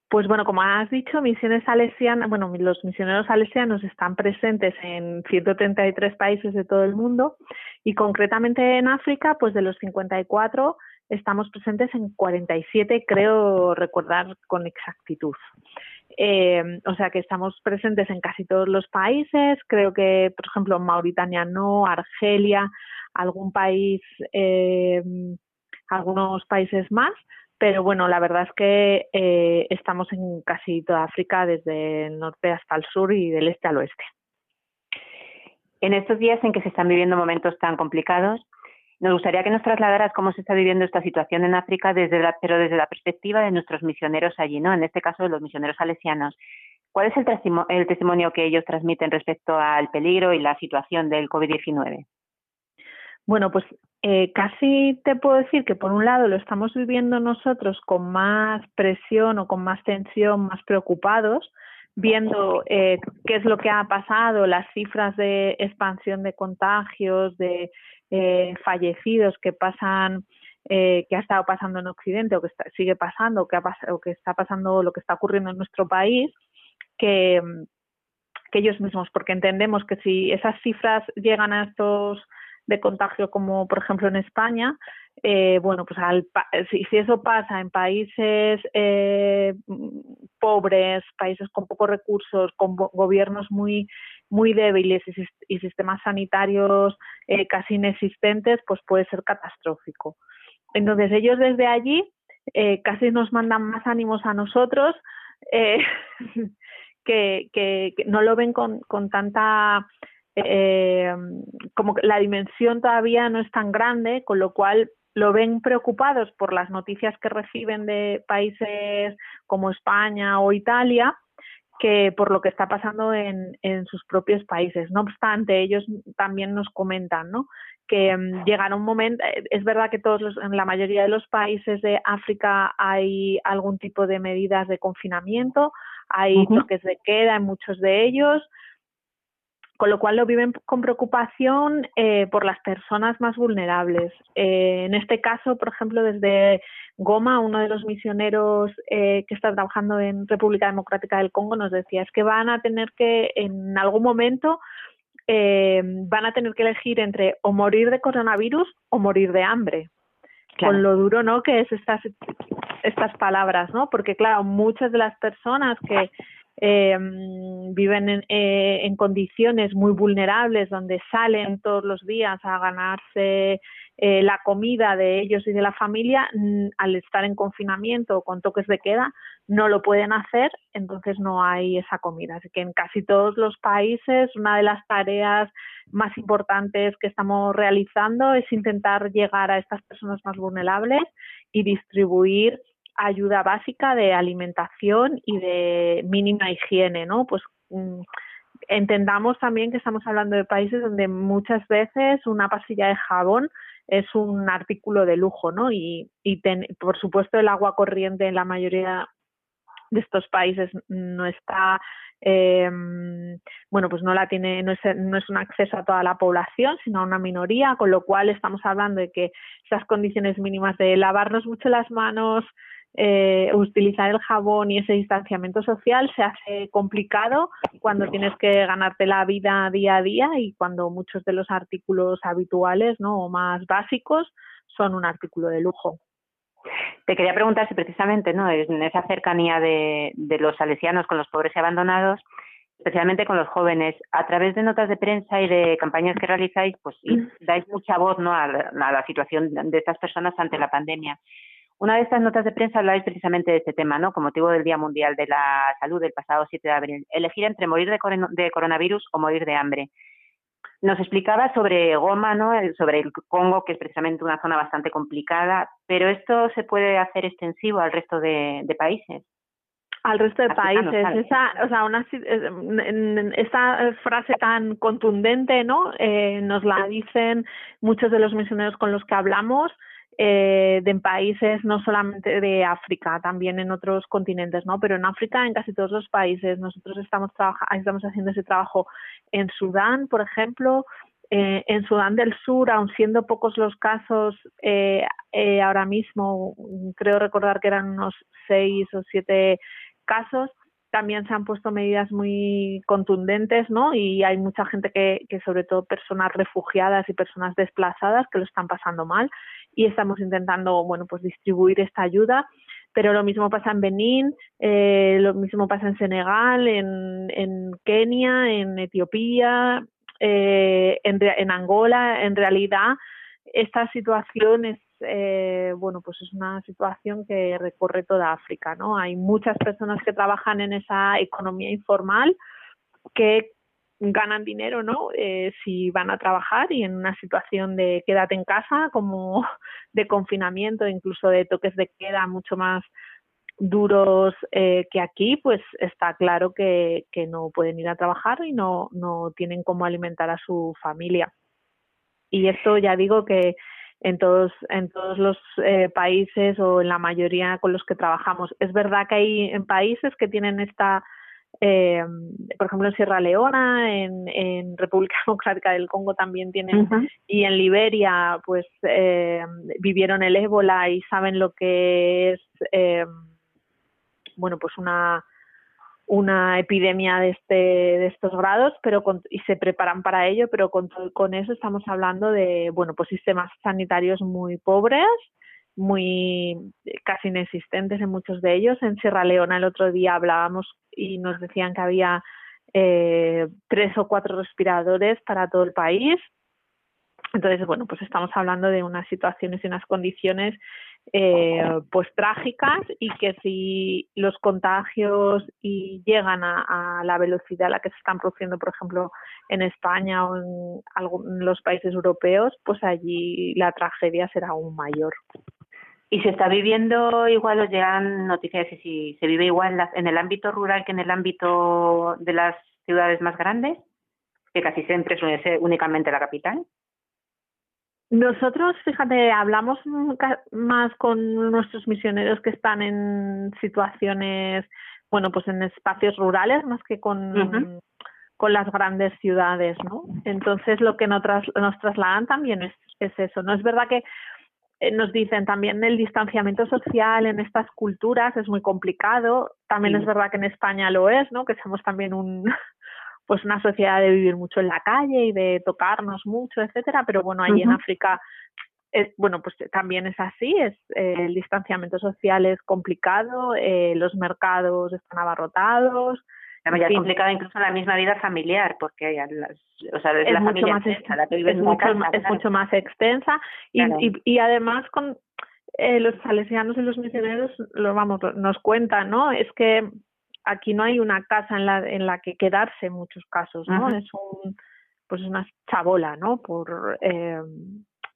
Pues bueno, como has dicho, misiones salesianas, bueno, los misioneros salesianos están presentes en 133 países de todo el mundo y concretamente en África, pues de los 54 estamos presentes en 47, creo recordar con exactitud. Eh, o sea que estamos presentes en casi todos los países, creo que, por ejemplo, Mauritania no, Argelia, algún país, eh, algunos países más, pero bueno, la verdad es que eh, estamos en casi toda África, desde el norte hasta el sur y del este al oeste. En estos días en que se están viviendo momentos tan complicados, nos gustaría que nos trasladaras cómo se está viviendo esta situación en África, desde la, pero desde la perspectiva de nuestros misioneros allí, ¿no? En este caso, de los misioneros salesianos. ¿Cuál es el, el testimonio que ellos transmiten respecto al peligro y la situación del COVID-19? Bueno, pues eh, casi te puedo decir que por un lado lo estamos viviendo nosotros con más presión o con más tensión, más preocupados, viendo eh, qué es lo que ha pasado, las cifras de expansión de contagios, de eh, fallecidos que pasan, que ha estado pasando en Occidente o que sigue pasando, que ha o que está pasando, lo que está ocurriendo en nuestro país, que, que ellos mismos, porque entendemos que si esas cifras llegan a estos de contagio como por ejemplo en España, eh, bueno, pues al, si, eso pasa en países eh, pobres, países con pocos recursos, con gobiernos muy muy débiles y, sistemas sanitarios eh, casi inexistentes, pues puede ser catastrófico. Entonces ellos desde allí casi nos mandan más ánimos a nosotros que, que, que, no lo ven con, con tanta eh, como la dimensión todavía no es tan grande, con lo cual lo ven preocupados por las noticias que reciben de países como España o Italia que por lo que está pasando en, en sus propios países. No obstante, ellos también nos comentan ¿no? que um, llegará un momento, eh, es verdad que todos los, en la mayoría de los países de África hay algún tipo de medidas de confinamiento, hay toques de queda en muchos de ellos, con lo cual lo viven con preocupación eh, por las personas más vulnerables. Eh, en este caso, por ejemplo, desde Goma, uno de los misioneros eh, que está trabajando en República Democrática del Congo nos decía es que van a tener que, en algún momento, van a tener que elegir entre o morir de coronavirus o morir de hambre. Con lo duro, ¿no? Que es estas estas palabras, ¿no? Porque claro, muchas de las personas que eh, viven en, eh, en, condiciones muy vulnerables donde salen todos los días a ganarse eh, la comida de ellos y de la familia, al estar en confinamiento o con toques de queda, no lo pueden hacer, entonces no hay esa comida. Así que en casi todos los países una de las tareas más importantes que estamos realizando es intentar llegar a estas personas más vulnerables y distribuir ayuda básica de alimentación y de mínima higiene, ¿no? Pues mm, entendamos también que estamos hablando de países donde muchas veces una pasilla de jabón es un artículo de lujo, ¿no? Y, y por supuesto el agua corriente en la mayoría de estos países no está eh, bueno pues no la tiene no es, no es un acceso a toda la población sino a una minoría con lo cual estamos hablando de que esas condiciones mínimas de lavarnos mucho las manos eh, utilizar el jabón y ese distanciamiento social se hace complicado cuando tienes que ganarte la vida día a día y cuando muchos de los artículos habituales ¿no? o más básicos son un artículo de lujo. Te quería preguntar si precisamente ¿no? en esa cercanía de, de los salesianos con los pobres y abandonados, especialmente con los jóvenes, a través de notas de prensa y de campañas que realizáis, pues dais mucha voz ¿no? a, la, situación de estas personas ante la pandemia. Una de estas notas de prensa habláis precisamente de este tema, ¿no? Con motivo del Día Mundial de la Salud del pasado 7 de abril. Elegir entre morir de, coronavirus o morir de hambre. Nos explicaba sobre Goma, ¿no? sobre el Congo, que es precisamente una zona bastante complicada, pero esto se puede hacer extensivo al resto de, países. Al resto de países. Esa, o sea, una, esta frase tan contundente, ¿no? Eh, nos la dicen muchos de los misioneros con los que hablamos eh, de países no solamente de África, también en otros continentes, ¿no? Pero en África, en casi todos los países, nosotros estamos estamos haciendo ese trabajo en Sudán, por ejemplo, eh, en Sudán del Sur, aun siendo pocos los casos, eh, eh, ahora mismo creo recordar que eran unos seis o siete casos, también se han puesto medidas muy contundentes, ¿no? Y hay mucha gente que, que, sobre todo personas refugiadas y personas desplazadas, que lo están pasando mal y estamos intentando, bueno, pues distribuir esta ayuda. Pero lo mismo pasa en Benín, eh, lo mismo pasa en Senegal, en, en Kenia, en Etiopía, eh, en, en Angola. En realidad, esta situación es eh, bueno, pues es una situación que recorre toda África, ¿no? Hay muchas personas que trabajan en esa economía informal que ganan dinero, ¿no? Eh, si van a trabajar y en una situación de quédate en casa, como de confinamiento, incluso de toques de queda mucho más duros eh, que aquí, pues está claro que, que no pueden ir a trabajar y no, no tienen cómo alimentar a su familia. Y esto ya digo que en todos, en todos los eh, países o en la mayoría con los que trabajamos. Es verdad que hay en países que tienen esta eh, por ejemplo, en Sierra Leona, en, en República Democrática del Congo también tienen, y en Liberia, pues eh, vivieron el ébola y saben lo que es, eh, bueno, pues una una epidemia de este de estos grados pero y se preparan para ello pero con con eso estamos hablando de bueno pues sistemas sanitarios muy pobres muy casi inexistentes en muchos de ellos. En Sierra Leona el otro día hablábamos y nos decían que había eh, tres o cuatro respiradores para todo el país. Entonces, bueno, pues estamos hablando de unas situaciones y unas condiciones eh, pues trágicas y que si los contagios y llegan a, la velocidad a la que se están produciendo, por ejemplo, en España o en, en los países europeos, pues allí la tragedia será aún mayor. ¿Y se está viviendo igual, os llegan noticias y si se vive igual en el ámbito rural que en el ámbito de las ciudades más grandes? Que casi siempre suele ser únicamente la capital. Nosotros, fíjate, hablamos más con nuestros misioneros que están en situaciones, bueno, pues en espacios rurales más que con, con las grandes ciudades, ¿no? Entonces, lo que nos, nos trasladan también es, es eso. No es verdad que eh, nos dicen también el distanciamiento social en estas culturas es muy complicado. También es verdad que en España lo es, ¿no? Que somos también un pues una sociedad de vivir mucho en la calle y de tocarnos mucho, etcétera. Pero bueno, allí en África es, bueno, pues también es así, es eh, el distanciamiento social es complicado, eh, los mercados están abarrotados, ya es complicada incluso la misma vida familiar, porque o sea, es la mucho familia más extensa, es, mucho, más extensa y, y, y, además con eh, los salesianos y los misioneros, lo, vamos, nos cuentan, ¿no? Es que aquí no hay una casa en la, en la que quedarse en muchos casos, ¿no? Es un, pues una chabola, ¿no? Por eh,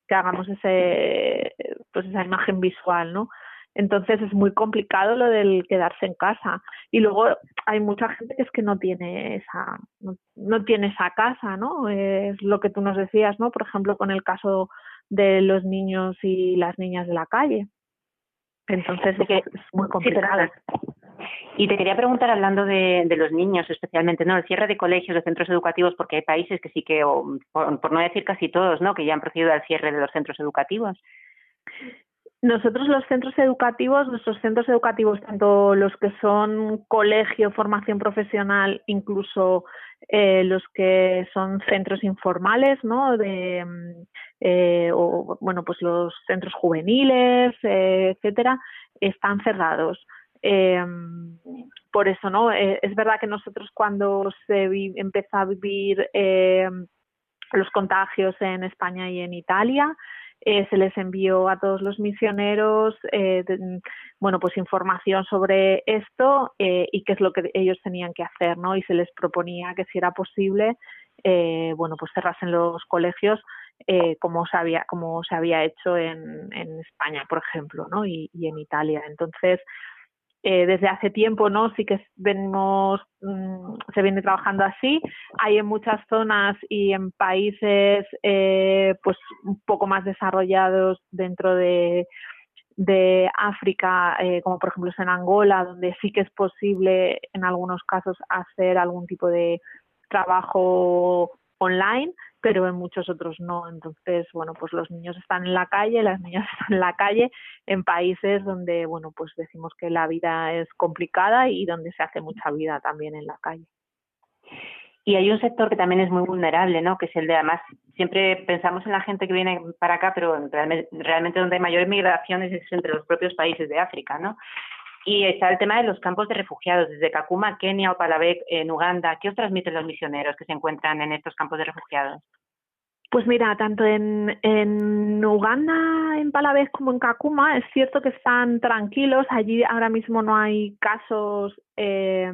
que hagamos ese, pues esa imagen visual, ¿no? Entonces es muy complicado lo del quedarse en casa. Y luego hay mucha gente que es que no tiene esa, no, tiene esa casa, ¿no? Es lo que tú nos decías, ¿no? Por ejemplo, con el caso de los niños y las niñas de la calle. Entonces es, muy complicado. y te quería preguntar, hablando de, de, los niños especialmente, ¿no? El cierre de colegios, de centros educativos, porque hay países que sí que, por, por no decir casi todos, ¿no? Que ya han procedido al cierre de los centros educativos. Nosotros los centros educativos, nuestros centros educativos, tanto los que son colegio, formación profesional, incluso eh, los que son centros informales, ¿no? De, eh, o, bueno, pues los centros juveniles, eh, etcétera, están cerrados. Eh, por eso, ¿no? Eh, es verdad que nosotros cuando se vi, empezó a vivir eh, los contagios en España y en Italia, eh, se les envió a todos los misioneros eh, bueno pues información sobre esto eh, y qué es lo que ellos tenían que hacer no y se les proponía que si era posible eh, bueno, pues cerrasen los colegios eh, como se había como se había hecho en, en España, por ejemplo, ¿no? Y, y en Italia. Entonces, eh, desde hace tiempo, ¿no? Sí que venimos, mm, se viene trabajando así. Hay en muchas zonas y en países, eh, pues un poco más desarrollados dentro de de África, eh, como por ejemplo es en Angola, donde sí que es posible en algunos casos hacer algún tipo de trabajo online, pero en muchos otros no. Entonces, bueno, pues los niños están en la calle, las niñas están en la calle en países donde, bueno, pues decimos que la vida es complicada y donde se hace mucha vida también en la calle. Y hay un sector que también es muy vulnerable, ¿no? Que es el de, además, siempre pensamos en la gente que viene para acá, pero realmente, donde hay mayores migraciones es entre los propios países de África, ¿no? Y está el tema de los campos de refugiados, desde Kakuma, Kenia o Palabek, en Uganda. ¿Qué os transmiten los misioneros que se encuentran en estos campos de refugiados? Pues mira, tanto en, en Uganda, en Palavés como en Kakuma, es cierto que están tranquilos. Allí ahora mismo no hay casos, eh,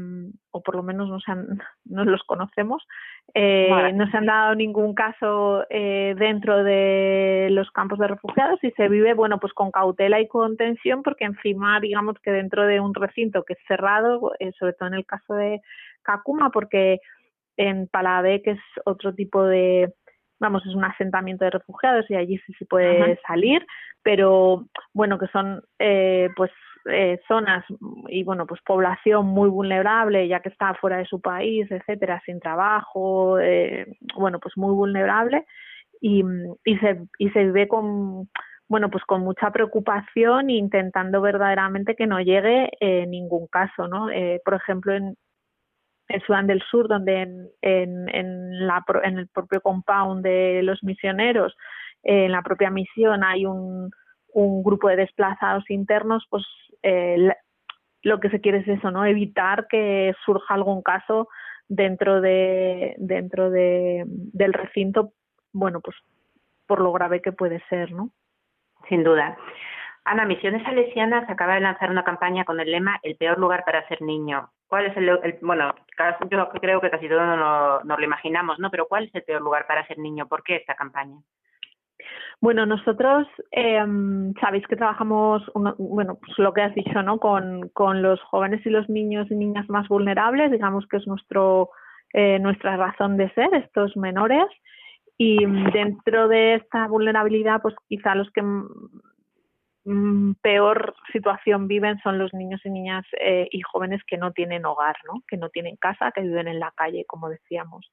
o por lo menos no, se han, no los conocemos. Eh, No se han dado ningún caso eh, dentro de los campos de refugiados y se vive, bueno, pues con cautela y con tensión, porque encima, digamos que dentro de un recinto que es cerrado, eh, sobre todo en el caso de Kakuma, porque en Palavés, que es otro tipo de vamos, es un asentamiento de refugiados y allí sí se puede salir, pero bueno, que son eh, pues eh, zonas y bueno, pues población muy vulnerable ya que está fuera de su país, etcétera, sin trabajo, eh, bueno, pues muy vulnerable y, y se y se vive con bueno, pues con mucha preocupación intentando verdaderamente que no llegue eh, ningún caso, ¿no? Eh, por ejemplo, en, en Sudán del Sur, donde en, en, en, la, en el propio compound de los misioneros, en la propia misión hay un, un grupo de desplazados internos, pues eh, lo que se quiere es eso, ¿no? Evitar que surja algún caso dentro de dentro de, del recinto, bueno, pues por lo grave que puede ser, ¿no? Sin duda. Ana, Misiones Salesianas acaba de lanzar una campaña con el lema El peor lugar para ser niño. ¿Cuál es el, bueno, yo creo que casi todos nos, lo imaginamos, ¿no? Pero ¿cuál es el peor lugar para ser niño? ¿Por qué esta campaña? Bueno, nosotros eh, sabéis que trabajamos, bueno, pues lo que has dicho, ¿no? Con, con los jóvenes y los niños y niñas más vulnerables, digamos que es nuestro eh, nuestra razón de ser, estos menores. Y dentro de esta vulnerabilidad, pues quizá los que peor situación viven son los niños y niñas eh, y jóvenes que no tienen hogar, ¿no? que no tienen casa, que viven en la calle, como decíamos.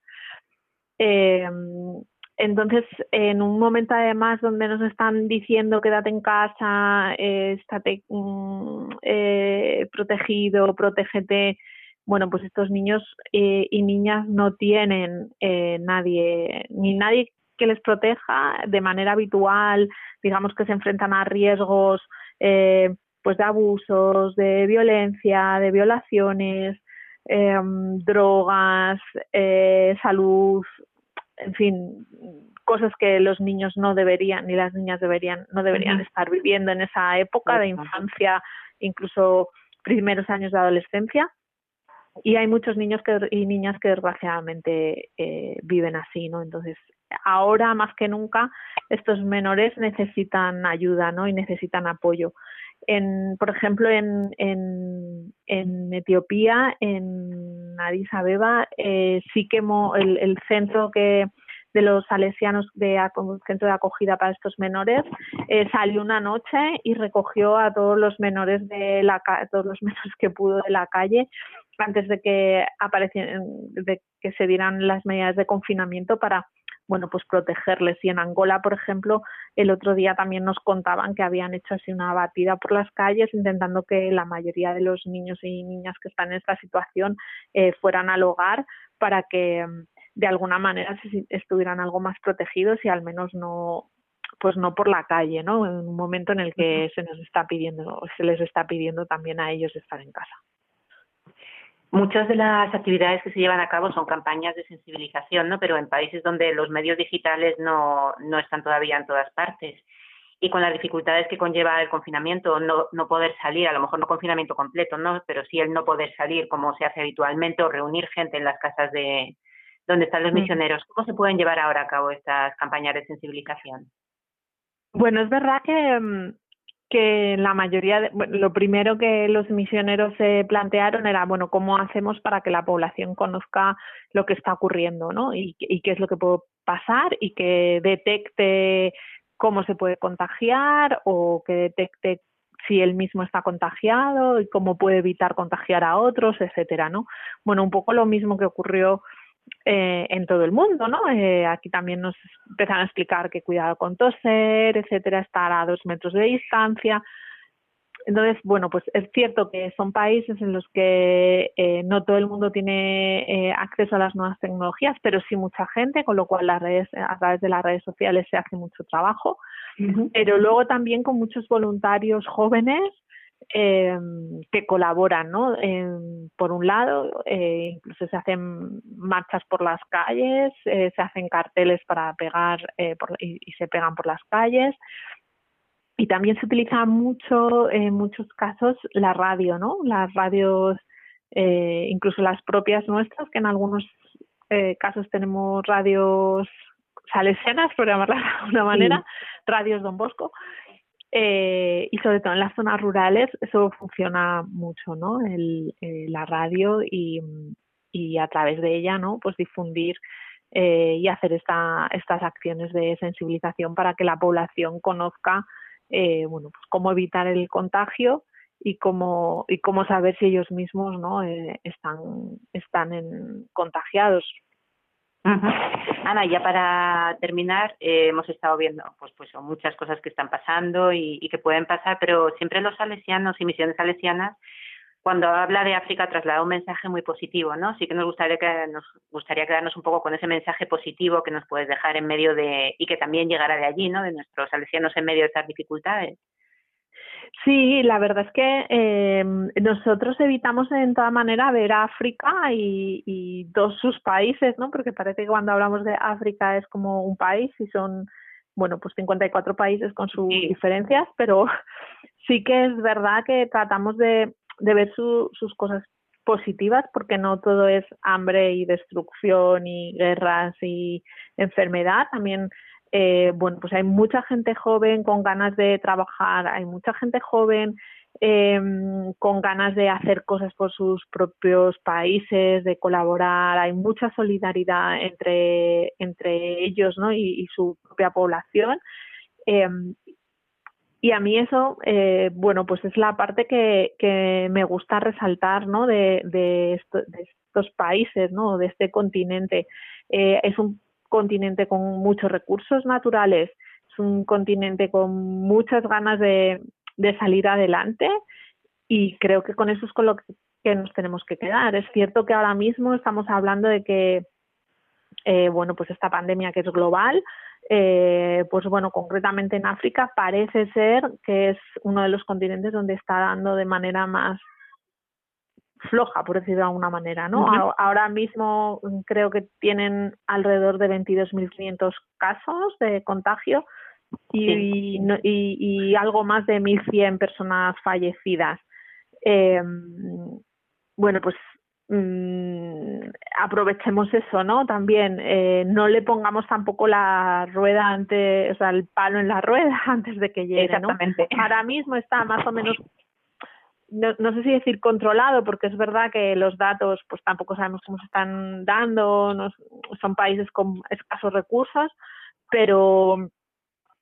Eh, entonces, en un momento además donde nos están diciendo quédate en casa, eh, estate mm, eh, protegido, protégete, bueno, pues estos niños eh, y niñas no tienen nadie, ni nadie que les proteja de manera habitual, digamos que se enfrentan a riesgos eh, pues de abusos, de violencia, de violaciones, eh, drogas, eh, salud, en fin, cosas que los niños no deberían ni las niñas deberían no deberían estar viviendo en esa época de infancia, incluso primeros años de adolescencia. Y hay muchos niños que, y niñas que desgraciadamente eh, viven así, ¿no? Entonces, ahora más que nunca estos menores necesitan ayuda, ¿no? Y necesitan apoyo. En, por ejemplo, en, en, en Etiopía, en Addis Abeba, eh, sí que el, el centro que de los salesianos de centro de acogida para estos menores eh, salió una noche y recogió a todos los menores de la todos los menores que pudo de la calle antes de que aparecieran, de que se dieran las medidas de confinamiento para bueno, pues protegerles. Y en Angola, por ejemplo, el otro día también nos contaban que habían hecho así una batida por las calles intentando que la mayoría de los niños y niñas que están en esta situación eh, fueran al hogar para que de alguna manera estuvieran algo más protegidos y al menos no pues no por la calle, ¿no? En un momento en el que se nos está pidiendo, se les está pidiendo también a ellos estar en casa. Muchas de las actividades que se llevan a cabo son campañas de sensibilización, ¿no? Pero en países donde los medios digitales no, no están todavía en todas partes y con las dificultades que conlleva el confinamiento, no, no poder salir, a lo mejor no confinamiento completo, ¿no? Pero sí el no poder salir como se hace habitualmente o reunir gente en las casas de, donde están los mm. misioneros. ¿Cómo se pueden llevar ahora a cabo estas campañas de sensibilización? Bueno, es verdad que, mm, que la mayoría, de, lo primero que los misioneros se plantearon era, bueno, ¿cómo hacemos para que la población conozca lo que está ocurriendo, ¿no? Y, y qué es lo que puede pasar y que detecte cómo se puede contagiar o que detecte si él mismo está contagiado y cómo puede evitar contagiar a otros, etcétera, ¿no? Bueno, un poco lo mismo que ocurrió eh, en todo el mundo, ¿no? Eh, aquí también nos empezaron a explicar que cuidado con toser, etcétera, estar a dos metros de distancia. Entonces, bueno, pues es cierto que son países en los que eh, no todo el mundo tiene acceso a las nuevas tecnologías, pero sí mucha gente, con lo cual las redes, a través de las redes sociales se hace mucho trabajo. Pero luego también con muchos voluntarios jóvenes eh, que colaboran, ¿no? por un lado, eh, incluso se hacen marchas por las calles, eh, se hacen carteles para pegar eh, y, se pegan por las calles. Y también se utiliza mucho, en muchos casos, la radio, ¿no? Las radios, incluso las propias nuestras, que en algunos casos tenemos radios salesianas, por llamarlas de alguna manera, radios Don Bosco, eh, y sobre todo en las zonas rurales eso funciona mucho, ¿no? El, eh, la radio y, y, a través de ella, ¿no? Pues difundir eh, y hacer esta, estas acciones de sensibilización para que la población conozca, eh, bueno, pues cómo evitar el contagio y cómo y cómo saber si ellos mismos, ¿no? Eh, están están en, contagiados Ana, ya para terminar, eh, hemos estado viendo pues, pues muchas cosas que están pasando y, que pueden pasar, pero siempre los salesianos y misiones salesianas, cuando habla de África, traslada un mensaje muy positivo, ¿no? Sí que nos gustaría que nos gustaría quedarnos un poco con ese mensaje positivo que nos puedes dejar en medio de y que también llegara de allí, ¿no? De nuestros salesianos en medio de estas dificultades. Sí, la verdad es que eh, nosotros evitamos en toda manera ver África y, y todos sus países, ¿no? Porque parece que cuando hablamos de África es como un país y son, bueno, pues 54 países con sus diferencias, pero sí que es verdad que tratamos de, de ver su, sus cosas positivas porque no todo es hambre y destrucción y guerras y enfermedad, también eh, bueno, pues hay mucha gente joven con ganas de trabajar, hay mucha gente joven eh, con ganas de hacer cosas por sus propios países, de colaborar, hay mucha solidaridad entre, entre ellos ¿no? y, su propia población. Eh, y a mí eso, eh, bueno, pues es la parte que, me gusta resaltar, ¿no? De, de, de estos países, ¿no? De este continente. Eh, es un continente con muchos recursos naturales, es un continente con muchas ganas de, salir adelante y creo que con eso es con lo que nos tenemos que quedar. Es cierto que ahora mismo estamos hablando de que, eh, bueno, pues esta pandemia que es global, eh, pues bueno, concretamente en África parece ser que es uno de los continentes donde está dando de manera más floja, por decirlo de alguna manera, ¿no? Ahora mismo mm, creo que tienen alrededor de 22.500 casos de contagio y, y, algo más de 1.100 personas fallecidas. Eh, bueno, pues mm, aprovechemos eso, ¿no? También eh, no le pongamos tampoco la rueda antes, o sea, el palo en la rueda antes de que llegue, Exactamente. Ahora mismo está más o menos no, no, sé si decir controlado, porque es verdad que los datos pues tampoco sabemos cómo se están dando, son países con escasos recursos, pero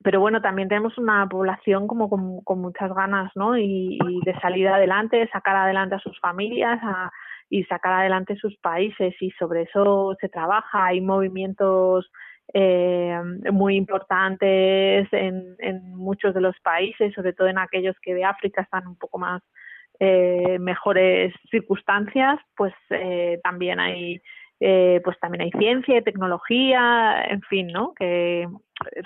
pero bueno, también tenemos una población como con, muchas ganas, ¿no? Y, de salir adelante, sacar adelante a sus familias y sacar adelante sus países y sobre eso se trabaja. Hay movimientos eh, muy importantes en, en muchos de los países, sobre todo en aquellos que de África están un poco más eh, mejores circunstancias, pues eh, también hay eh, pues también hay ciencia y tecnología, en fin, ¿no? Que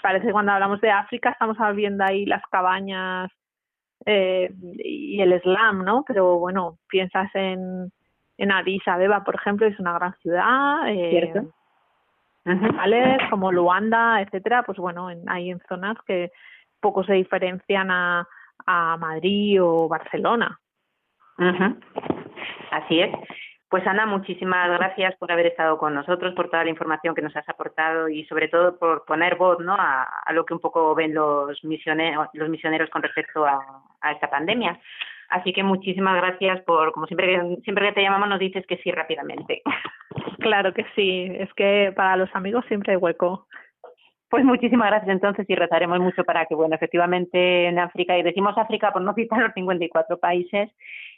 parece que cuando hablamos de África estamos viendo ahí las cabañas eh, y el slam, ¿no? Pero bueno, piensas en, en Addis Abeba, por ejemplo, es una gran ciudad. Eh, Cierto. Como Luanda, etcétera, pues bueno, en, hay en zonas que poco se diferencian a, a Madrid o Barcelona. Así es. Pues Ana, muchísimas gracias por haber estado con nosotros, por toda la información que nos has aportado y sobre todo por poner voz ¿no? a, lo que un poco ven los misioneros, los misioneros con respecto a, esta pandemia. Así que muchísimas gracias por, como siempre, siempre que te llamamos nos dices que sí rápidamente. Claro que sí, es que para los amigos siempre hay hueco. Pues muchísimas gracias entonces y rezaremos mucho para que, bueno, efectivamente en África, y decimos África por no citar los 54 países,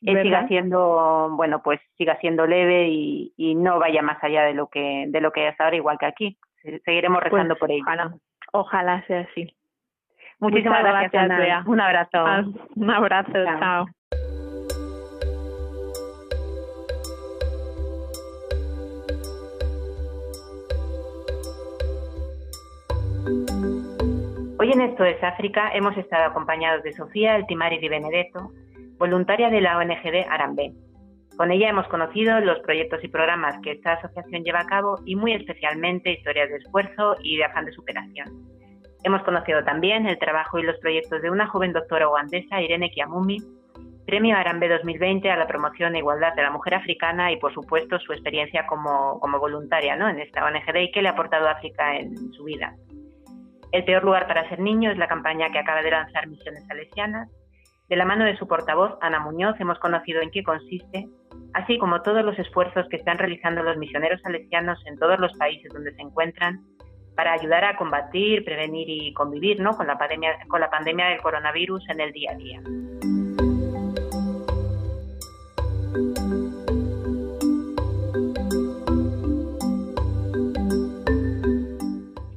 eh, siga siendo, bueno, pues siga siendo leve y, y, no vaya más allá de lo que de lo que es ahora, igual que aquí. Seguiremos pues rezando por ello. Ojalá, sea así. Muchísimas gracias, Un abrazo. Ah, un abrazo, chao. Hoy en Esto es África hemos estado acompañados de Sofía Altimari Di Benedetto, voluntaria de la ONG Arambé. Con ella hemos conocido los proyectos y programas que esta asociación lleva a cabo y muy especialmente historias de esfuerzo y de afán de superación. Hemos conocido también el trabajo y los proyectos de una joven doctora ugandesa, Irene Kiamumi, Premio Arambe 2020 a la promoción e igualdad de la mujer africana y, por supuesto, su experiencia como, voluntaria ¿no? en esta ONG y qué le ha aportado África en su vida. El peor lugar para ser niño es la campaña que acaba de lanzar Misiones Salesianas. De la mano de su portavoz, Ana Muñoz, hemos conocido en qué consiste, así como todos los esfuerzos que están realizando los misioneros salesianos en todos los países donde se encuentran para ayudar a combatir, prevenir y convivir con, la pandemia, con la pandemia del coronavirus en el día a día.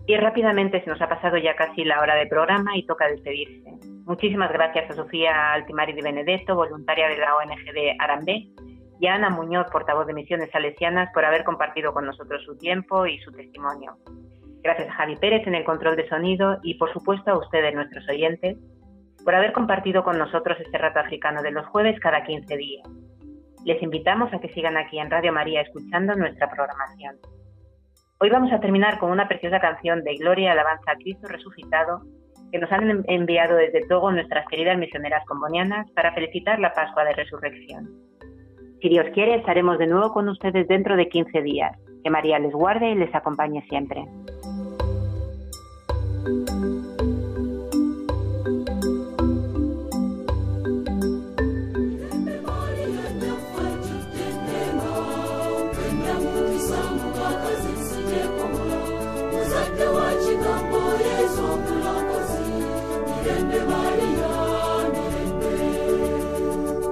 Y rápidamente se nos ha pasado ya casi la hora del programa y toca despedirse. Muchísimas gracias a Sofía Altimari de Benedetto, voluntaria de la ONG de Arambé, y a Ana Muñoz, portavoz de Misiones Salesianas, por haber compartido con nosotros su tiempo y su testimonio. Gracias a Javi Pérez en el control de sonido y, por supuesto, a ustedes, nuestros oyentes, por haber compartido con nosotros este rato africano de los jueves cada 15 días. Les invitamos a que sigan aquí en Radio María escuchando nuestra programación. Hoy vamos a terminar con una preciosa canción de Gloria Alabanza a Cristo Resucitado que nos han enviado desde Togo nuestras queridas misioneras combonianas para felicitar la Pascua de Resurrección. Si Dios quiere, estaremos de nuevo con ustedes dentro de 15 días. Que María les guarde y les acompañe siempre.